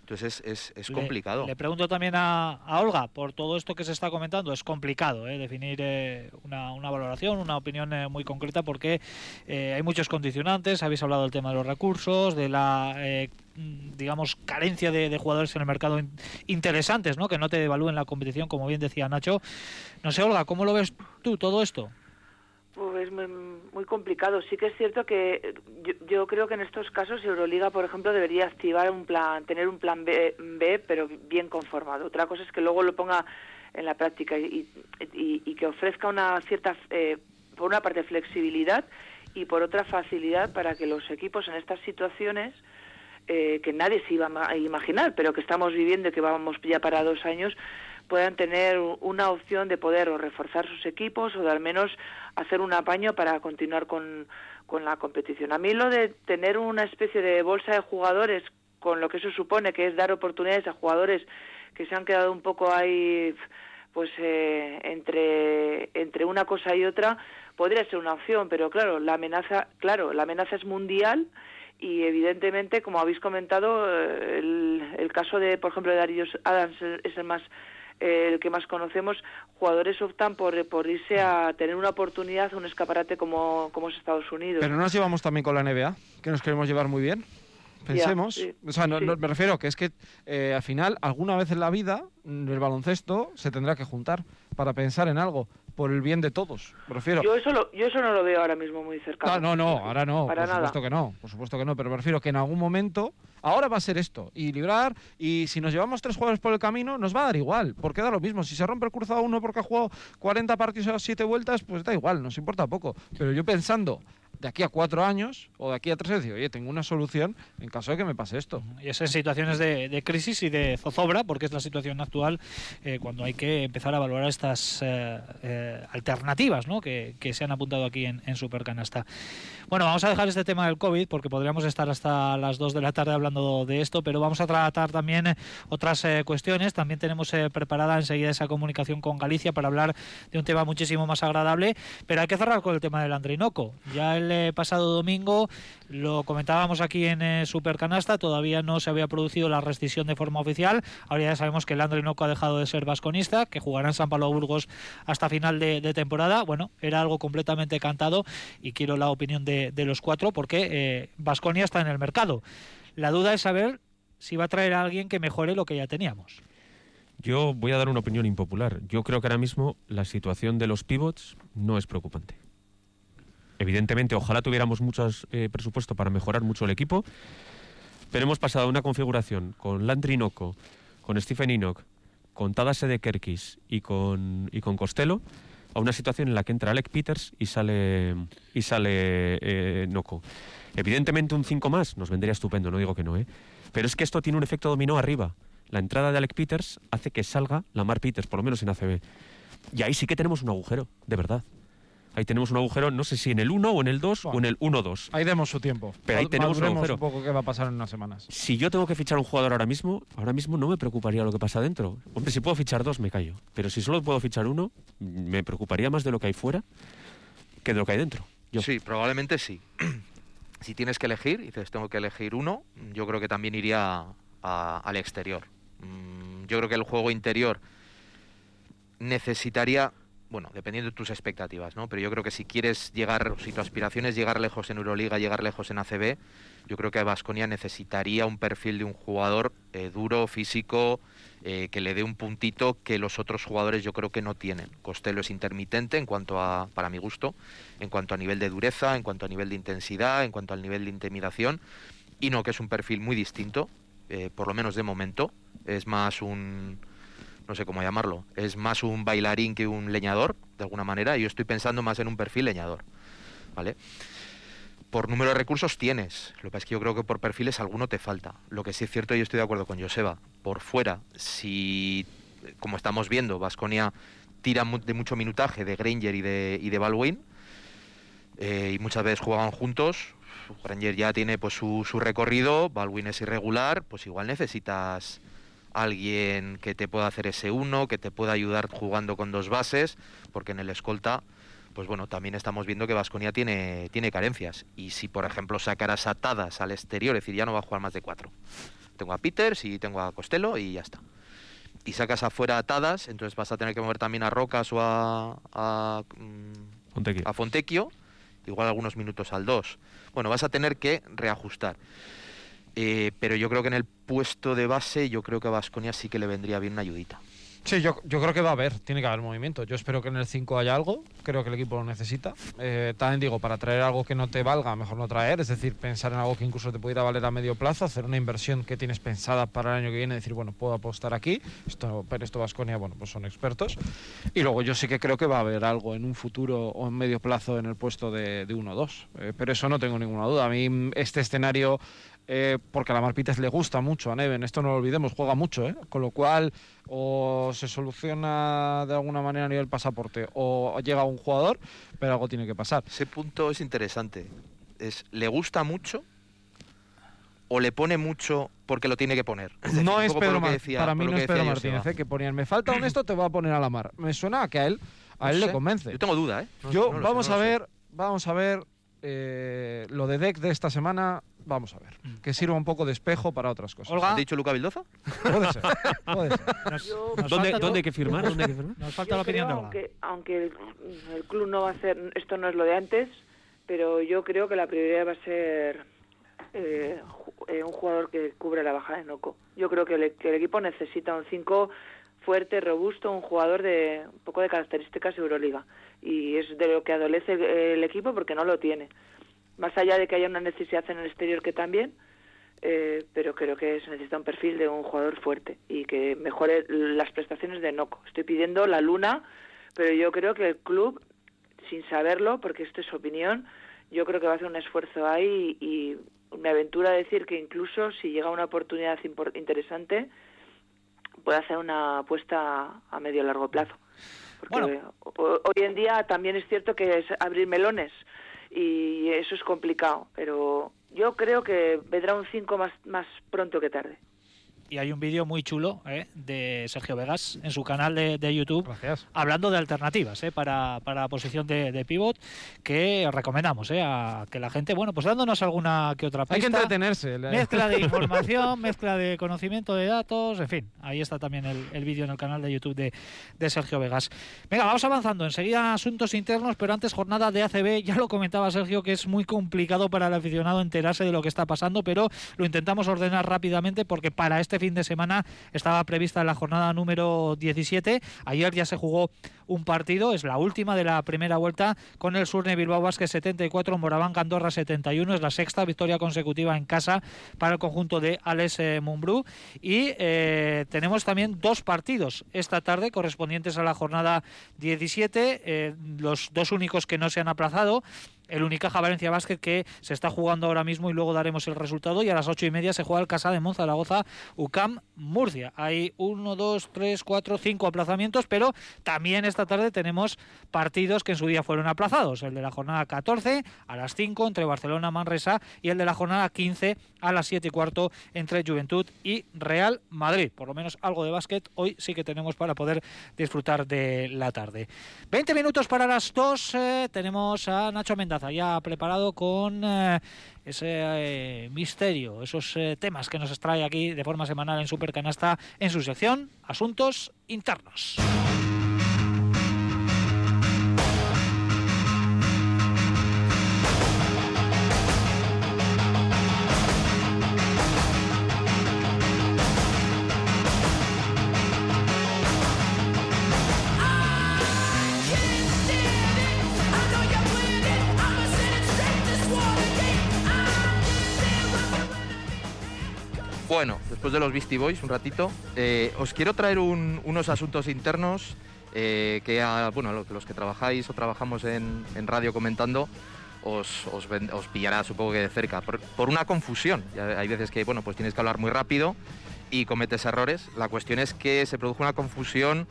Entonces es, es, Le- complicado. Le, pregunto también a, a Olga, por todo esto que se está comentando, es complicado eh, definir eh, una, una valoración, una opinión eh, muy concreta, porque eh, hay muchos condicionantes. Habéis hablado del tema de los recursos, de la, eh, mm, digamos, carencia de, de jugadores en el mercado in- interesantes, ¿no? que no te devalúen la competición, como bien decía Nacho. No sé, Olga, ¿cómo lo ves tú todo esto? Pues muy, muy complicado. Sí que es cierto que eh, yo, yo creo que en estos casos Euroliga, por ejemplo, debería activar un plan, tener un plan B, pero bien conformado. Otra cosa es que luego lo ponga en la práctica y, y- y que ofrezca una cierta, eh, por una parte, flexibilidad y por otra facilidad para que los equipos en estas situaciones eh, que nadie se iba a imaginar, pero que estamos viviendo y que vamos ya para dos años, puedan tener una opción de poder reforzar sus equipos o de al menos hacer un apaño para continuar con, con la competición. A mí lo de tener una especie de bolsa de jugadores, con lo que eso supone, que es dar oportunidades a jugadores que se han quedado un poco ahí pues eh, entre entre una cosa y otra podría ser una opción pero claro la amenaza claro la amenaza es mundial y evidentemente como habéis comentado eh, el, el caso de por ejemplo de Darius Adams es el más eh, el que más conocemos jugadores optan por, por irse a tener una oportunidad un escaparate como, como es Estados Unidos Pero no nos llevamos también con la NBA, que nos queremos llevar muy bien. Pensemos. sí, o sea, no, sí. no- me refiero que es que eh, al final, alguna vez en la vida, el baloncesto se tendrá que juntar para pensar en algo, por el bien de todos. Me refiero. yo eso lo, yo eso no lo veo ahora mismo muy cercano No, no, no, ahora no, Para por nada. supuesto que no, por supuesto que no, pero me refiero que en algún momento, ahora va a ser esto, y librar, y si nos llevamos tres jugadores por el camino, nos va a dar igual, porque da lo mismo, si se rompe el cruzado uno porque ha jugado 40 partidos a 7 vueltas, pues da igual, nos importa poco, pero yo pensando de aquí a cuatro años, o de aquí a tres años, digo, oye, tengo una solución en caso de que me pase esto. Y es en situaciones de, crisis y de zozobra, porque es la situación actual, eh, cuando hay que empezar a valorar estas eh, eh, alternativas ¿no? que, se han apuntado aquí en, en Supercanasta. Bueno, vamos a dejar este tema del COVID, porque podríamos estar hasta las 2 de la tarde hablando de esto, pero vamos a tratar también otras cuestiones. También tenemos preparada enseguida esa comunicación con Galicia para hablar de un tema muchísimo más agradable, pero hay que cerrar con el tema del Andrinoco. Ya el eh, pasado domingo. Lo comentábamos aquí en eh, Supercanasta, todavía no se había producido la rescisión de forma oficial. Ahora ya sabemos que Landry Noco ha dejado de ser vasconista, que jugará en San Pablo Burgos hasta final de, temporada. Bueno, era algo completamente cantado y quiero la opinión de, los cuatro porque Vasconia está en el mercado. La duda es saber si va a traer a alguien que mejore lo que ya teníamos. Yo voy a dar una opinión impopular. Yo creo que ahora mismo la situación de los pivots no es preocupante. Evidentemente, ojalá tuviéramos mucho eh, presupuesto para mejorar mucho el equipo, pero hemos pasado a una configuración con Landry Noco, con Stephen Enoch, con Tadase de Kerkis y con, y con Costello, a una situación en la que entra Alec Peters y sale, y sale eh, Noco. Evidentemente, un 5 más nos vendría estupendo, no digo que no, ¿eh? pero es que esto tiene un efecto dominó arriba la entrada de Alec Peters hace que salga Lamar Peters, por lo menos en ACB. Y ahí sí que tenemos un agujero, de verdad. Ahí tenemos un agujero, no sé si en el 1 o en el 2 o en el 1-2. Ahí demos su tiempo. Pero ahí tenemos un agujero. un poco qué va a pasar en unas semanas. Si yo tengo que fichar un jugador ahora mismo, ahora mismo no me preocuparía lo que pasa dentro. Hombre, si puedo fichar dos, me callo. Pero si solo puedo fichar uno, me preocuparía más de lo que hay fuera que de lo que hay dentro. Sí, probablemente sí. [clears throat] si tienes que elegir, dices, tengo que elegir uno, yo creo que también iría al exterior. Mm, yo creo que el juego interior necesitaría, bueno, dependiendo de tus expectativas, ¿no? Pero yo creo que si quieres llegar, si tu aspiración es llegar lejos en Euroliga, llegar lejos en ACB, yo creo que Vasconia necesitaría un perfil de un jugador eh, duro, físico, eh, que le dé un puntito que los otros jugadores yo creo que no tienen. Costello es intermitente en cuanto a, para mi gusto, en cuanto a nivel de dureza, en cuanto a nivel de intensidad, en cuanto al nivel de intimidación, y no que es un perfil muy distinto, eh, por lo menos de momento, es más un, no sé cómo llamarlo, es más un bailarín que un leñador, de alguna manera, y yo estoy pensando más en un perfil leñador, ¿vale? Por número de recursos tienes, lo que es que yo creo que por perfiles alguno te falta. Lo que sí es cierto, y estoy de acuerdo con Joseba, por fuera, si, como estamos viendo, Vasconia tira de mucho minutaje de Granger y de, y de Baldwin, eh, y muchas veces juegan juntos, Granger ya tiene pues su, su recorrido, Baldwin es irregular, pues igual necesitas alguien que te pueda hacer ese uno, que te pueda ayudar jugando con dos bases, porque en el escolta, pues bueno, también estamos viendo que Vasconia tiene, tiene carencias. Y si, por ejemplo, sacaras atadas al exterior, es decir, ya no va a jugar más de cuatro. Tengo a Peters y tengo a Costello y ya está. Y sacas afuera atadas, entonces vas a tener que mover también a Rocas o a, a, mm, a Fontecchio, igual algunos minutos al 2. Bueno, vas a tener que reajustar. Eh, pero yo creo que en el puesto de base, yo creo que a Vasconia sí que le vendría bien una ayudita. Sí, yo, yo, creo que va a haber, tiene que haber movimiento. Yo espero que en el 5 haya algo, creo que el equipo lo necesita. Eh, también digo, para traer algo que no te valga, mejor no traer, es decir, pensar en algo que incluso te pudiera valer a medio plazo, hacer una inversión que tienes pensada para el año que viene, decir, bueno, puedo apostar aquí, esto, pero esto Vasconia, bueno, pues son expertos. Y luego yo sí que creo que va a haber algo en un futuro o en medio plazo en el puesto de, de 1-2, eh, pero eso no tengo ninguna duda. A mí este escenario eh, porque a la Marpites le gusta mucho a Neven, esto no lo olvidemos, juega mucho, ¿eh? con lo cual o se soluciona de alguna manera a nivel pasaporte o llega un jugador, pero algo tiene que pasar. Ese punto es interesante. Es, ¿Le gusta mucho o le pone mucho porque lo tiene que poner? no es Pedro Martínez, para mí no es Pedro Martínez, ¿eh? que ponían, me falta un esto, te voy a poner a la mar. Me suena a que a él, a él le convence. Yo tengo duda, ¿eh? Yo, vamos, a ver, vamos a ver, lo de deck de esta semana Vamos a ver. Mm. Que sirva un poco de espejo para otras cosas. ¿Olga? ¿Ha dicho Luca Vildoza? Puede ser. Puede ser. [laughs] ¿Dónde, hay que firmar? ¿Dónde hay que firmar? Nos falta la opinión de Olga. Aunque, aunque el, club no va a hacer. Esto no es lo de antes, pero yo creo que la prioridad va a ser eh, eh, un jugador que cubre la baja de Noco. Yo creo que, que el equipo necesita un 5 fuerte, robusto, un jugador de un poco de características Euroliga. Y es de lo que adolece el equipo porque no lo tiene más allá de que haya una necesidad en el exterior que también, eh, pero creo que se necesita un perfil de un jugador fuerte y que mejore las prestaciones de Noco. Estoy pidiendo la luna, pero yo creo que el club, sin saberlo, porque esto es opinión, yo creo que va a hacer un esfuerzo ahí y, me aventura a decir que incluso si llega una oportunidad interesante, puede hacer una apuesta a medio largo plazo. Porque hoy en día también es cierto que es abrir melones y eso es complicado, pero yo creo que vendrá un 5 más, más pronto que tarde. Y hay un vídeo muy chulo ¿eh? de Sergio Vegas en su canal de, de YouTube Gracias. hablando de alternativas ¿eh? para, para la posición de, de pivot que recomendamos ¿eh? a que la gente, bueno, pues dándonos alguna que otra pista. Hay que entretenerse. Mezcla de [laughs] información, mezcla de conocimiento de datos, en fin, ahí está también el, el vídeo en el canal de YouTube de, de Sergio Vegas. Venga, vamos avanzando, enseguida asuntos internos, pero antes jornada de ACB, [laughs] ya lo comentaba Sergio que es muy complicado para el aficionado enterarse de lo que está pasando, pero lo intentamos ordenar rápidamente porque para este fin de semana estaba prevista la jornada número 17, ayer ya se jugó un partido, es la última de la primera vuelta con el Surne Bilbao Basket 74, Moraván Andorra 71, es la sexta victoria consecutiva en casa para el conjunto de Alex eh, Mumbrú. Y eh, tenemos también dos partidos esta tarde correspondientes a la jornada 17, eh, los dos únicos que no se han aplazado el Unicaja Valencia Basket que se está jugando ahora mismo y luego daremos el resultado y a las ocho y media se juega el Casa de Monzaragoza UCAM Murcia. Hay uno, dos, tres, cuatro, cinco aplazamientos, pero también esta tarde tenemos partidos que en su día fueron aplazados. El de la jornada 14 a las 5 entre Barcelona Manresa y el de la jornada 15 a las 7 y cuarto entre Juventud y Real Madrid. Por lo menos algo de básquet hoy sí que tenemos para poder disfrutar de la tarde. 20 minutos para las 2 eh, tenemos a Nacho Ya preparado con eh, ese eh, misterio, esos eh, temas que nos extrae aquí de forma semanal en Supercanasta en su sección Asuntos Internos. Después de los Beastie Boys, un ratito, eh, os quiero traer un- unos asuntos internos eh, que, a, bueno, lo- los que trabajáis o trabajamos en, en radio comentando os, os, pillará supongo que de cerca, por, una confusión. Hay veces que bueno, pues tienes que hablar muy rápido y cometes errores. La cuestión es que se produjo una confusión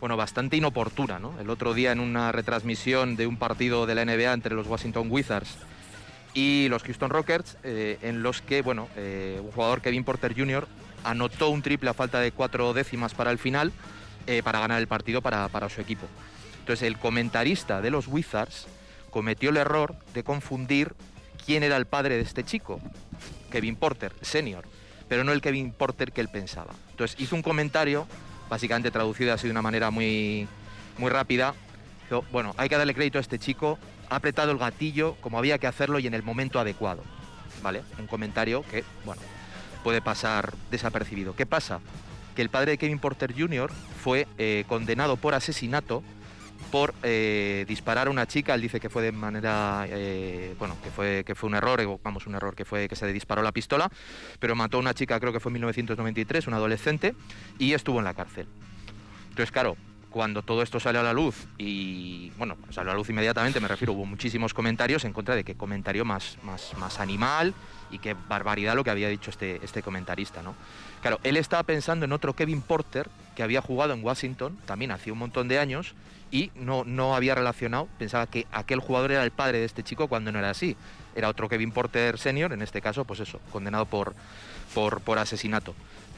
bueno, bastante inoportuna. ¿no? El otro día en una retransmisión de un partido de la NBA entre los Washington Wizards y los Houston Rockets, eh, en los que bueno, eh, un jugador, Kevin Porter Jr., anotó un triple a falta de cuatro décimas para el final eh, para ganar el partido para, para su equipo. Entonces el comentarista de los Wizards cometió el error de confundir quién era el padre de este chico, Kevin Porter, senior, pero no el Kevin Porter que él pensaba. Entonces hizo un comentario, básicamente traducido así de una manera muy, muy rápida. Bueno, hay que darle crédito a este chico, ha apretado el gatillo como había que hacerlo y en el momento adecuado. ¿Vale? Un comentario que, bueno, puede pasar desapercibido. ¿Qué pasa? Que el padre de Kevin Porter Jr. fue eh, condenado por asesinato por eh, disparar a una chica. Él dice que fue de manera, eh, bueno, que fue, que fue un error, vamos, un error que fue que se le disparó la pistola, pero mató a una chica, creo que fue en 1993, una adolescente, y estuvo en la cárcel. Entonces, claro, cuando todo esto salió a la luz y, bueno, salió a la luz inmediatamente, me refiero, hubo muchísimos comentarios en contra de qué comentario más, más, más animal y qué barbaridad lo que había dicho este, este comentarista, ¿no? Claro, él estaba pensando en otro Kevin Porter que había jugado en Washington también hacía un montón de años y no, no había relacionado, pensaba que aquel jugador era el padre de este chico cuando no era así. Era otro Kevin Porter senior, en este caso, pues eso, condenado por, por, por asesinato.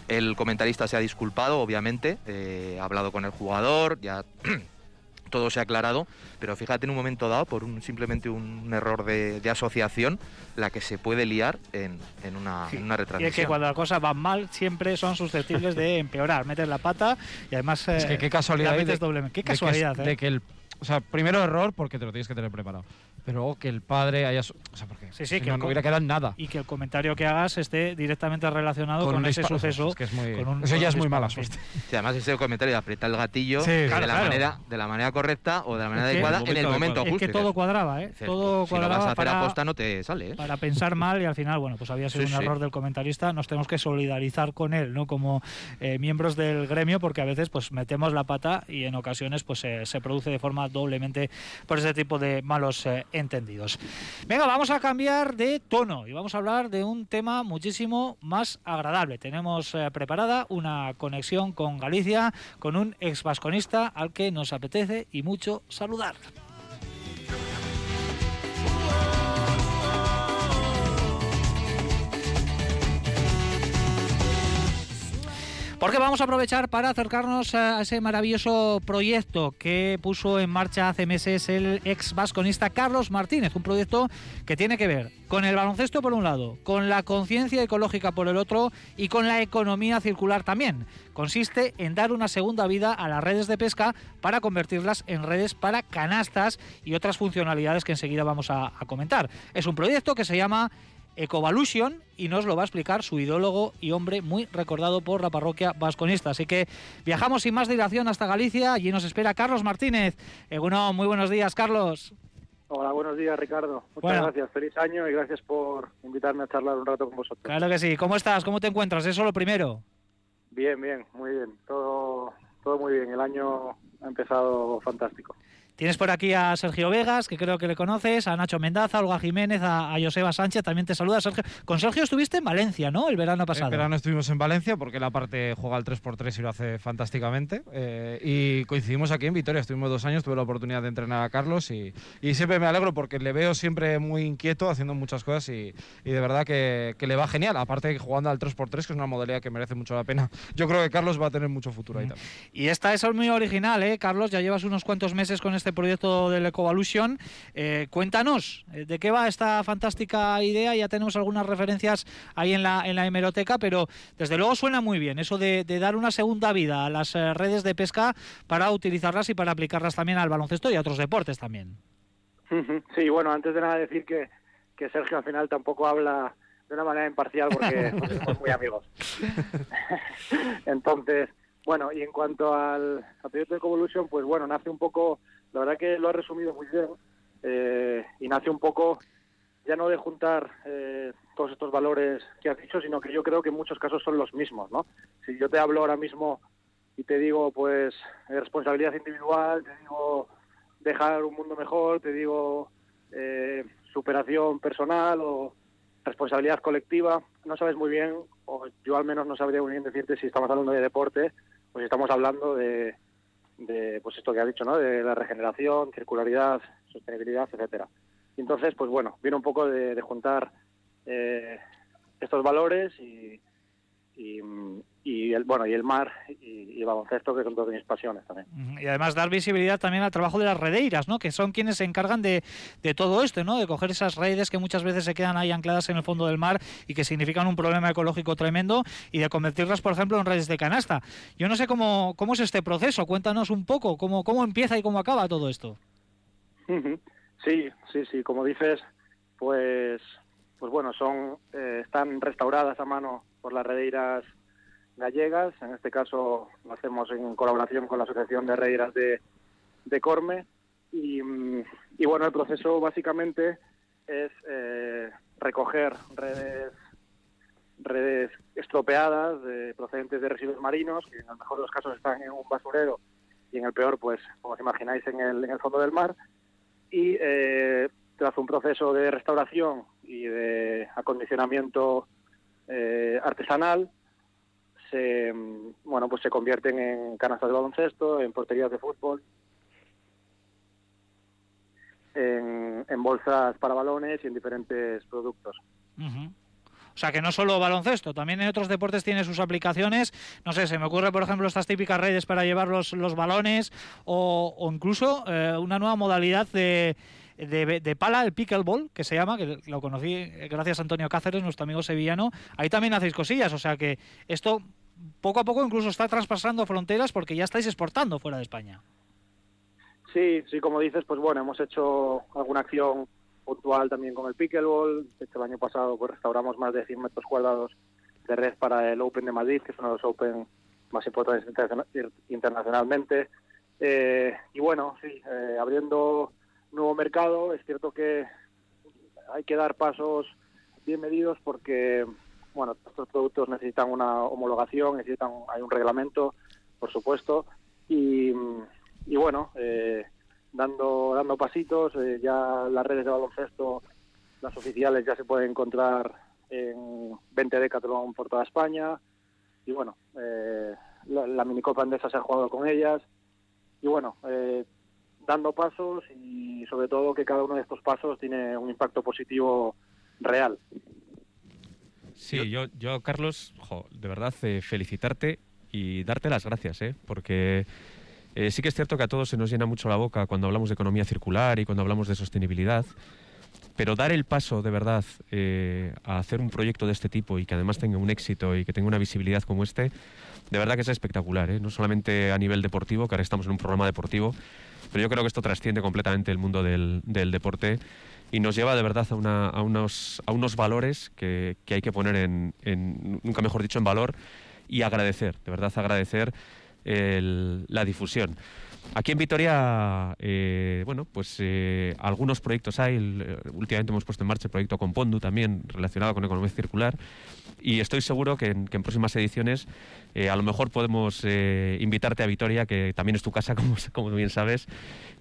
El comentarista se ha disculpado, obviamente, eh, ha hablado con el jugador, ya [clears throat] todo se ha aclarado, pero fíjate en un momento dado, por un, simplemente un error de, de asociación, la que se puede liar en, en una, en una Y es retransmisión. que cuando las cosas van mal siempre son susceptibles de [laughs] empeorar, metes la pata y además Es eh, que qué casualidad. la metes de- doblemente. Qué de que es- casualidad, de ¿eh? que el, o sea, primero error porque te lo tienes que tener preparado. Pero luego que el padre haya. O sea, porque Sí, sí, si que no, hubiera quedado en nada. Y que el comentario que hagas esté directamente relacionado con, ese disparo. suceso. Es que es muy- con un- eso ya es muy mala suerte. Sí, además ese comentario de apretar el gatillo Sí, de, claro, la claro. Manera, de la manera correcta o de la manera adecuada en el momento adecuado. Es que justo. todo cuadraba, ¿eh? Todo si lo vas cuadraba a hacer para, aposta no te sale, ¿eh? para pensar mal y al final, bueno, pues había sido Sí, un sí. error del comentarista. Nos tenemos que solidarizar con él, ¿no? Como eh, miembros del gremio, porque a veces pues metemos la pata y en ocasiones pues eh, se produce de forma doblemente por ese tipo de malos eh, entendidos. Venga, vamos a cambiar de tono y vamos a hablar de un tema muchísimo más agradable. Tenemos eh, preparada una conexión con Galicia, con un ex vasconista al que nos apetece y mucho saludar. Porque vamos a aprovechar para acercarnos a ese maravilloso proyecto que puso en marcha hace meses el ex vasconista Carlos Martínez. Un proyecto que tiene que ver con el baloncesto por un lado, con la conciencia ecológica por el otro y con la economía circular también. Consiste en dar una segunda vida a las redes de pesca para convertirlas en redes para canastas y otras funcionalidades que enseguida vamos a, a comentar. Es un proyecto que se llama Ecovolution y nos lo va a explicar su ideólogo y hombre muy recordado por la parroquia vasconista. Así que viajamos sin más dilación hasta Galicia. Allí nos espera Carlos Martínez. Bueno, muy buenos días, Carlos. Hola, buenos días, Ricardo. Muchas Bueno. gracias. Feliz año y gracias por invitarme a charlar un rato con vosotros. Claro que sí. ¿Cómo estás? ¿Cómo te encuentras? Eso lo primero. Bien, bien, muy bien. Todo, todo muy bien. El año ha empezado fantástico. Tienes por aquí a Sergio Vegas, que creo que le conoces, a Nacho Mendaza, a Olga Jiménez, a, a Joseba Sánchez. También te saluda Sergio. Con Sergio estuviste en Valencia, ¿no? El verano pasado. En verano estuvimos en Valencia porque la parte juega al 3x3 y lo hace fantásticamente. Eh, y coincidimos aquí en Vitoria, estuvimos dos años, tuve la oportunidad de entrenar a Carlos y, y siempre me alegro porque le veo siempre muy inquieto haciendo muchas cosas y, y de verdad que, que le va genial. Aparte jugando al 3x3, que es una modalidad que merece mucho la pena. Yo creo que Carlos va a tener mucho futuro ahí también. Y esta es muy original, ¿eh, Carlos? Ya llevas unos cuantos meses con este proyecto del Ecovolution. Eh, cuéntanos, eh, ¿de qué va esta fantástica idea? Ya tenemos algunas referencias ahí en la, en la hemeroteca, pero desde luego suena muy bien eso de, de dar una segunda vida a las eh, redes de pesca para utilizarlas y para aplicarlas también al baloncesto y a otros deportes también. Sí, bueno, antes de nada decir que, que Sergio al final tampoco habla de una manera imparcial porque [laughs] no somos muy amigos. [laughs] Entonces, bueno, y en cuanto al, al proyecto de Ecovolution, pues bueno, nace un poco, la verdad que lo ha resumido muy bien, eh, y nace un poco ya no de juntar eh, todos estos valores que has dicho, sino que yo creo que en muchos casos son los mismos, ¿no? Si yo te hablo ahora mismo y te digo, pues, eh, responsabilidad individual, te digo dejar un mundo mejor, te digo eh, superación personal o responsabilidad colectiva, no sabes muy bien, o yo al menos no sabría muy bien decirte si estamos hablando de deporte o si estamos hablando de, de pues esto que has dicho, ¿no? De la regeneración, circularidad, sostenibilidad, etcétera. Y entonces, pues bueno, viene un poco de, de juntar eh, estos valores y, y, y el bueno y el mar y, y baloncesto que son dos de mis pasiones también. Y además dar visibilidad también al trabajo de las redeiras, ¿no? Que son quienes se encargan de, de todo esto, ¿no? De coger esas redes que muchas veces se quedan ahí ancladas en el fondo del mar y que significan un problema ecológico tremendo y de convertirlas, por ejemplo, en redes de canasta. Yo no sé cómo, cómo es este proceso. Cuéntanos un poco cómo, cómo empieza y cómo acaba todo esto. Sí, sí, sí, como dices, pues, pues bueno, son, eh, están restauradas a mano por las redeiras gallegas, en este caso lo hacemos en colaboración con la Asociación de Redeiras de, de Corme, y, mm, y bueno, el proceso básicamente es eh, recoger redes redes estropeadas de, procedentes de residuos marinos, que en el mejor de los casos están en un basurero y en el peor, pues, como os imagináis, en el, en el fondo del mar, y eh, tras un proceso de restauración y de acondicionamiento eh, artesanal se bueno pues se convierten en canastas de baloncesto en porterías de fútbol en, bolsas para balones y en diferentes productos. O sea, que no solo baloncesto, también en otros deportes tiene sus aplicaciones. No sé, se me ocurre, por ejemplo, estas típicas redes para llevar los, los balones o, o incluso eh, una nueva modalidad de, de, de pala, el pickleball, que se llama, que lo conocí gracias a Antonio Cáceres, nuestro amigo sevillano. Ahí también hacéis cosillas, o sea que esto poco a poco incluso está traspasando fronteras porque ya estáis exportando fuera de España. Sí, sí, como dices, pues bueno, hemos hecho alguna acción puntual también con el pickleball. El año pasado pues restauramos más de 100 metros cuadrados de red para el Open de Madrid, que es uno de los Open más importantes interna- internacionalmente. Eh, y bueno, sí, eh, abriendo nuevo mercado, es cierto que hay que dar pasos bien medidos porque, bueno, estos productos necesitan una homologación, necesitan, hay un reglamento, por supuesto, y, y bueno, eh, dando dando pasitos, eh, ya las redes de baloncesto, las oficiales ya se pueden encontrar en 20 Decathlon por toda España, y bueno, eh, la, la minicopa andesa se ha jugado con ellas, y bueno, eh, dando pasos y sobre todo que cada uno de estos pasos tiene un impacto positivo real. Sí, yo, yo Carlos, jo, de verdad, eh, felicitarte y darte las gracias, ¿eh? porque eh, sí que es cierto que a todos se nos llena mucho la boca cuando hablamos de economía circular y cuando hablamos de sostenibilidad, pero dar el paso de verdad eh, a hacer un proyecto de este tipo y que además tenga un éxito y que tenga una visibilidad como este, de verdad que es espectacular, ¿eh? no solamente a nivel deportivo, que ahora estamos en un programa deportivo, pero yo creo que esto trasciende completamente el mundo del, del deporte y nos lleva de verdad a, una, a, unos, a unos valores que, que hay que poner en, nunca mejor dicho, en valor y agradecer, de verdad agradecer la difusión. Aquí en Vitoria, eh, bueno, pues eh, algunos proyectos hay. El, últimamente hemos puesto en marcha el proyecto Compondu también relacionado con economía circular y estoy seguro que en, que en próximas ediciones eh, a lo mejor podemos eh, invitarte a Vitoria, que también es tu casa, [laughs] como, como bien sabes,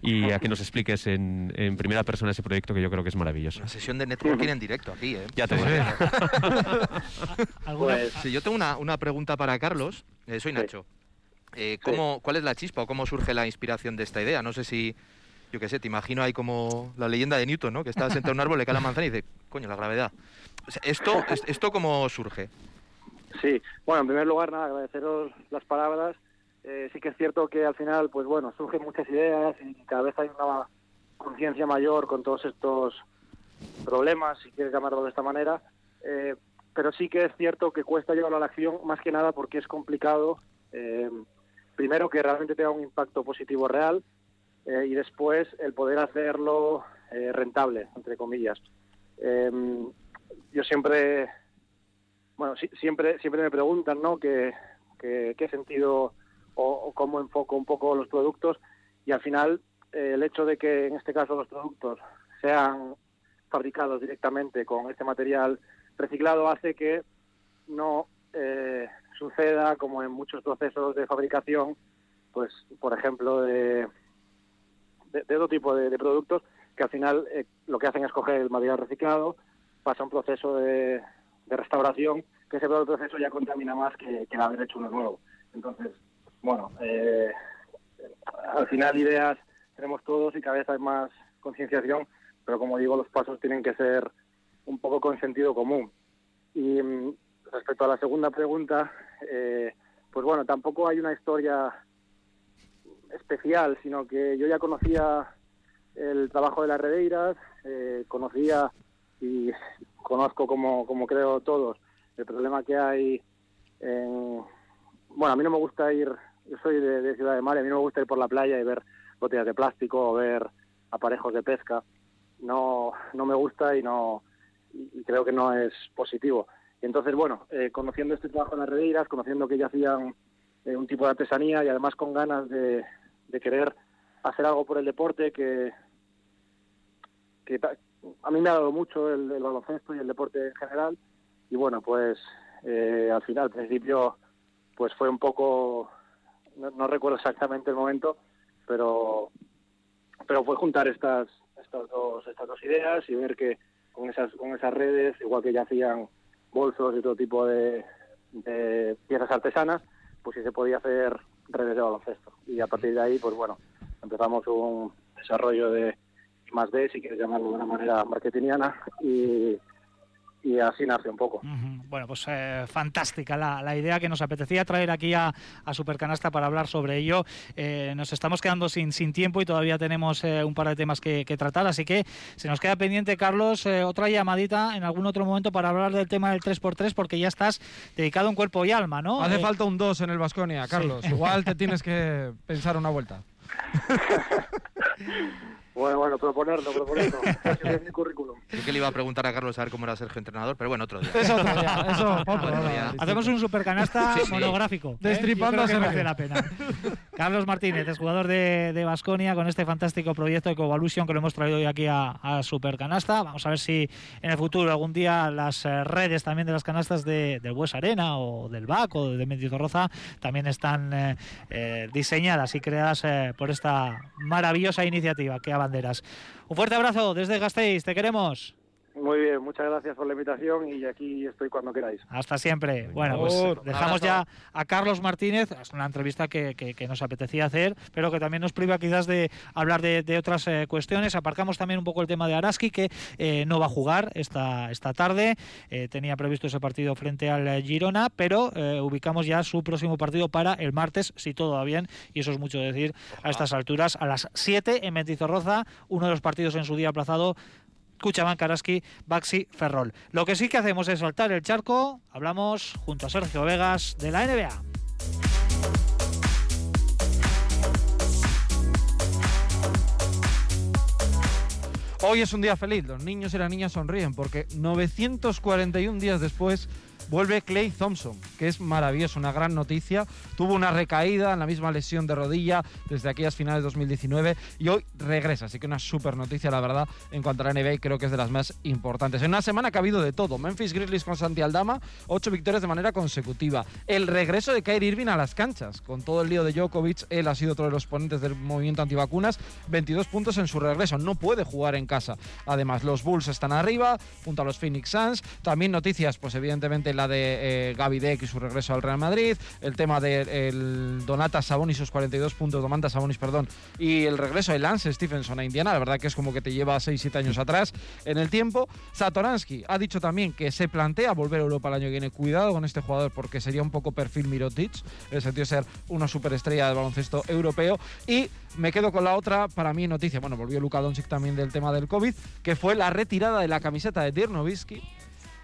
y a que nos expliques en, en, primera persona ese proyecto que yo creo que es maravilloso. Una sesión de networking en directo aquí, ¿eh? Ya te digo. [laughs] [laughs] pues, sí, yo tengo una, una pregunta para Carlos. Eh, soy Nacho. Eh, ¿cómo, ¿Cuál es la chispa o cómo surge la inspiración de esta idea? No sé si, yo qué sé, te imagino ahí como la leyenda de Newton, ¿no? Que está sentado en un árbol, le cae la manzana y dice, coño, la gravedad. O sea, ¿esto, ¿Esto cómo surge? Sí, bueno, en primer lugar, nada, agradeceros las palabras. Eh, sí que es cierto que al final, pues bueno, surgen muchas ideas y cada vez hay una conciencia mayor con todos estos problemas, si quieres llamarlo de esta manera. Eh, pero sí que es cierto que cuesta llevarlo a la acción, más que nada porque es complicado. Eh, primero, que realmente tenga un impacto positivo real eh, y después el poder hacerlo eh, rentable, entre comillas. Eh, yo siempre, bueno, si, siempre, siempre me preguntan, ¿no? ¿Qué, qué, qué sentido o, o, cómo enfoco un poco los productos? Y al final, eh, el hecho de que en este caso los productos sean fabricados directamente con este material reciclado hace que no eh, suceda como en muchos procesos de fabricación, pues por ejemplo de, de, otro tipo de, productos que al final eh, lo que hacen es coger el material reciclado, pasa un proceso de, de restauración, que ese proceso ya contamina más que, el haber hecho uno nuevo. Entonces, bueno, eh, al final ideas tenemos todos y cada vez hay más concienciación, pero como digo, los pasos tienen que ser un poco con sentido común. Y respecto a la segunda pregunta, eh, pues bueno, tampoco hay una historia especial, sino que yo ya conocía el trabajo de las redeiras, eh, conocía y conozco como, como creo todos el problema que hay en... Bueno, a mí no me gusta ir, yo soy de, Ciudad de Mar, a mí no me gusta ir por la playa y ver botellas de plástico o ver aparejos de pesca. No, no me gusta y no y creo que no es positivo. Entonces, bueno, eh, conociendo este trabajo en las redeiras, conociendo que ya hacían eh, un tipo de artesanía y además con ganas de, querer hacer algo por el deporte que, a mí me ha dado mucho el, el, baloncesto y el deporte en general. Y bueno, pues eh, al final, al principio, pues fue un poco, no, no recuerdo exactamente el momento, pero, pero fue juntar estas, estas, dos, estas dos ideas y ver que con esas, con esas redes, igual que ya hacían bolsos y todo tipo de, de piezas artesanas, pues sí se podía hacer redes de baloncesto. Y a partir de ahí, pues bueno, empezamos un desarrollo de más D, si quieres llamarlo de una manera marketingiana, y, y así nace un poco. Uh -huh. Bueno, pues eh, fantástica la, la, idea que nos apetecía traer aquí a, a Supercanasta para hablar sobre ello. Eh, nos estamos quedando sin, sin tiempo y todavía tenemos eh, un par de temas que, que, tratar, así que se nos queda pendiente, Carlos, eh, otra llamadita en algún otro momento para hablar del tema del 3x3 porque ya estás dedicado en cuerpo y alma, ¿no? Hace falta un 2 en el Vasconia, Carlos. Sí. Igual te tienes que pensar una vuelta. [laughs] Bueno, bueno, proponerlo, proponerlo. [laughs] es mi currículum. Yo que le iba a preguntar a Carlos a ver cómo era Sergio entrenador, pero bueno, otro día. Es otro día, [laughs] eso, otro día. Hacemos un supercanasta sí, sí. monográfico. ¿eh? Destripando a merece la pena. [laughs] Carlos Martínez, es jugador de Vasconia con este fantástico proyecto de Covolution que lo hemos traído hoy aquí a, a, Supercanasta. Vamos a ver si en el futuro algún día las eh, redes también de las canastas de, del Bues Arena o del BAC o de Mendizorroza también están eh, eh, diseñadas y creadas eh, por esta maravillosa iniciativa que ha Un fuerte abrazo desde Gasteiz, te queremos. Muy bien, muchas gracias por la invitación y aquí estoy cuando queráis. Hasta siempre. Bueno, pues dejamos ya a Carlos Martínez. Es una entrevista que, que- que nos apetecía hacer, pero que también nos priva quizás de hablar de, de otras eh, cuestiones. Aparcamos también un poco el tema de Araski, que eh, no va a jugar esta, esta tarde. Eh, tenía previsto ese partido frente al Girona, pero eh, ubicamos ya su próximo partido para el martes, si todo va bien, y eso es mucho decir a estas alturas, a las 7 en Mendizorroza, uno de los partidos en su día aplazado Cuchaman, Karaski, Baxi, Ferrol. Lo que sí que hacemos es saltar el charco. Hablamos junto a Sergio Vegas de la NBA. Hoy es un día feliz, los niños y las niñas sonríen porque 941 días después vuelve Clay Thompson, que es maravilloso, una gran noticia. Tuvo una recaída en la misma lesión de rodilla desde aquellas finales de 2019 y hoy regresa, así que una super noticia, la verdad, en cuanto a la NBA, creo que es de las más importantes. En una semana que ha habido de todo, Memphis Grizzlies con Santi Aldama, ocho victorias de manera consecutiva. El regreso de Kyrie Irving a las canchas, con todo el lío de Djokovic, él ha sido otro de los ponentes del movimiento antivacunas, 22 puntos en su regreso, no puede jugar en casa. Además, los Bulls están arriba, junto a los Phoenix Suns. También noticias, pues evidentemente la de eh, Gaby Deck y su regreso al Real Madrid, el tema de el Donata Sabonis, sus 42 puntos, Domantas Sabonis, perdón, y el regreso de Lance Stephenson a Indiana, la verdad que es como que te lleva 6-7 años atrás en el tiempo. Satoransky ha dicho también que se plantea volver a Europa el año que viene. Cuidado con este jugador porque sería un poco perfil Mirotic, en el sentido de ser una superestrella del baloncesto europeo. Y me quedo con la otra, para mí, noticia. Bueno, volvió Luka Doncic también del tema del COVID, que fue la retirada de la camiseta de Dirk Nowitzki,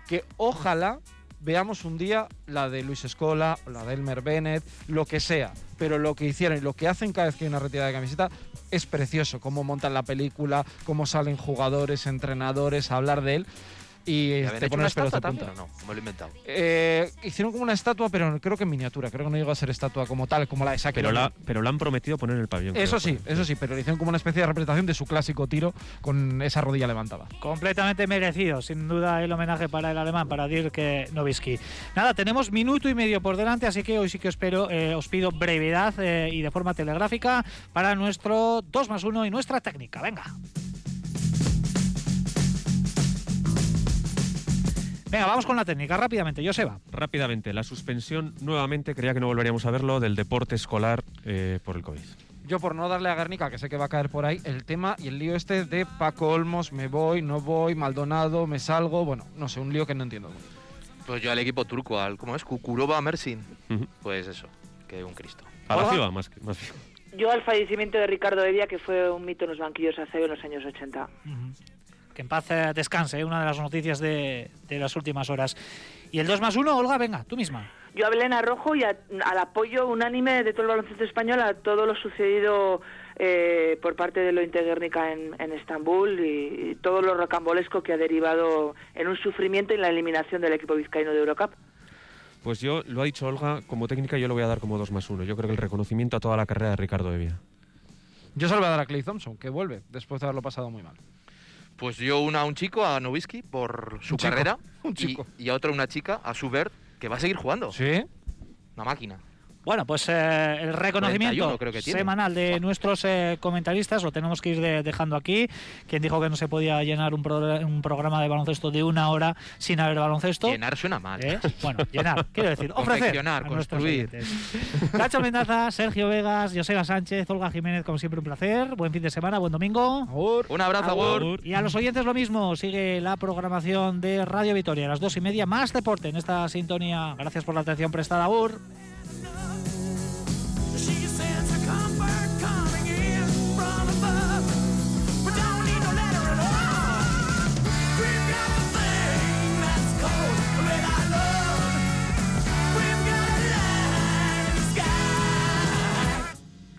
que ojalá veamos un día la de Luis Escola, la de Elmer Bennett, lo que sea. Pero lo que hicieron y lo que hacen cada vez que hay una retirada de camiseta es precioso. Cómo montan la película, cómo salen jugadores, entrenadores a hablar de él. Y ¿Y eh, habían te ponen una los pelos de también punta. no? Me lo he inventado. Eh, hicieron como una estatua, pero creo que en miniatura. Creo que no llegó a ser estatua como tal, como la de Shaquille Pero, la, pero la han prometido poner en el pabellón. Eso creo, sí, eso sí, pero le hicieron como una especie de representación de su clásico tiro con esa rodilla levantada. Completamente merecido, sin duda, el homenaje para el alemán, para Dirk Nowitzki. Nada, tenemos minuto y medio por delante, así que hoy sí que espero, eh, os pido brevedad eh, y de forma telegráfica para nuestro 2 más 1 y nuestra técnica. Venga. Venga, vamos con la técnica rápidamente, Joseba. Rápidamente, la suspensión, nuevamente, creía que no volveríamos a verlo, del deporte escolar eh, por el COVID. Yo por no darle a Guernica, que sé que va a caer por ahí, el tema y el lío este de Paco Olmos, me voy, no voy, Maldonado, me salgo, bueno, no sé, un lío que no entiendo. Pues yo al equipo turco, al ¿cómo es? Kukurova Mersin. Pues eso, que un Cristo. A la más, que- más. Yo al fallecimiento de Ricardo Evia, que fue un mito en los banquillos hace en los años 80. Que en paz eh, descanse, eh, una de las noticias de, de las últimas horas. Y el 2 más 1, Olga, venga, tú misma. Yo hablé en Arrojo y a- al apoyo unánime de todo el baloncesto español a todo lo sucedido eh, por parte de lo Guernica en, en Estambul y, y todo lo rocambolesco que ha derivado en un sufrimiento y en la eliminación del equipo vizcaíno de Eurocup. Pues yo, lo ha dicho Olga, como técnica yo lo voy a dar como 2 más 1. Yo creo que el reconocimiento a toda la carrera de Ricardo Evia. Yo se lo voy a dar a Clay Thompson, que vuelve, después de haberlo pasado muy mal. Pues yo una a un chico, a Nowitzki, por su chico, carrera. un y- chico. Y, a otra una chica, a Subert, que va a seguir jugando. ¿Sí? Una máquina. Bueno, pues eh, el reconocimiento 41 creo que semanal de nuestros eh, comentaristas lo tenemos que ir de- dejando aquí. Quien dijo que no se podía llenar un, pro- un programa de baloncesto de una hora sin haber baloncesto. Llenar suena mal. ¿Eh? Bueno, llenar, quiero decir, [laughs] ofrecer. Confeccionar, a construir. Nacho Mendaza, Sergio Vegas, Joseba Sánchez, Olga Jiménez, como siempre, un placer. Buen fin de semana, buen domingo. Un abrazo, Agur. Agur. Y a los oyentes lo mismo, sigue la programación de Radio Vitoria a las dos y media, más deporte en esta sintonía. Gracias por la atención prestada, Agur.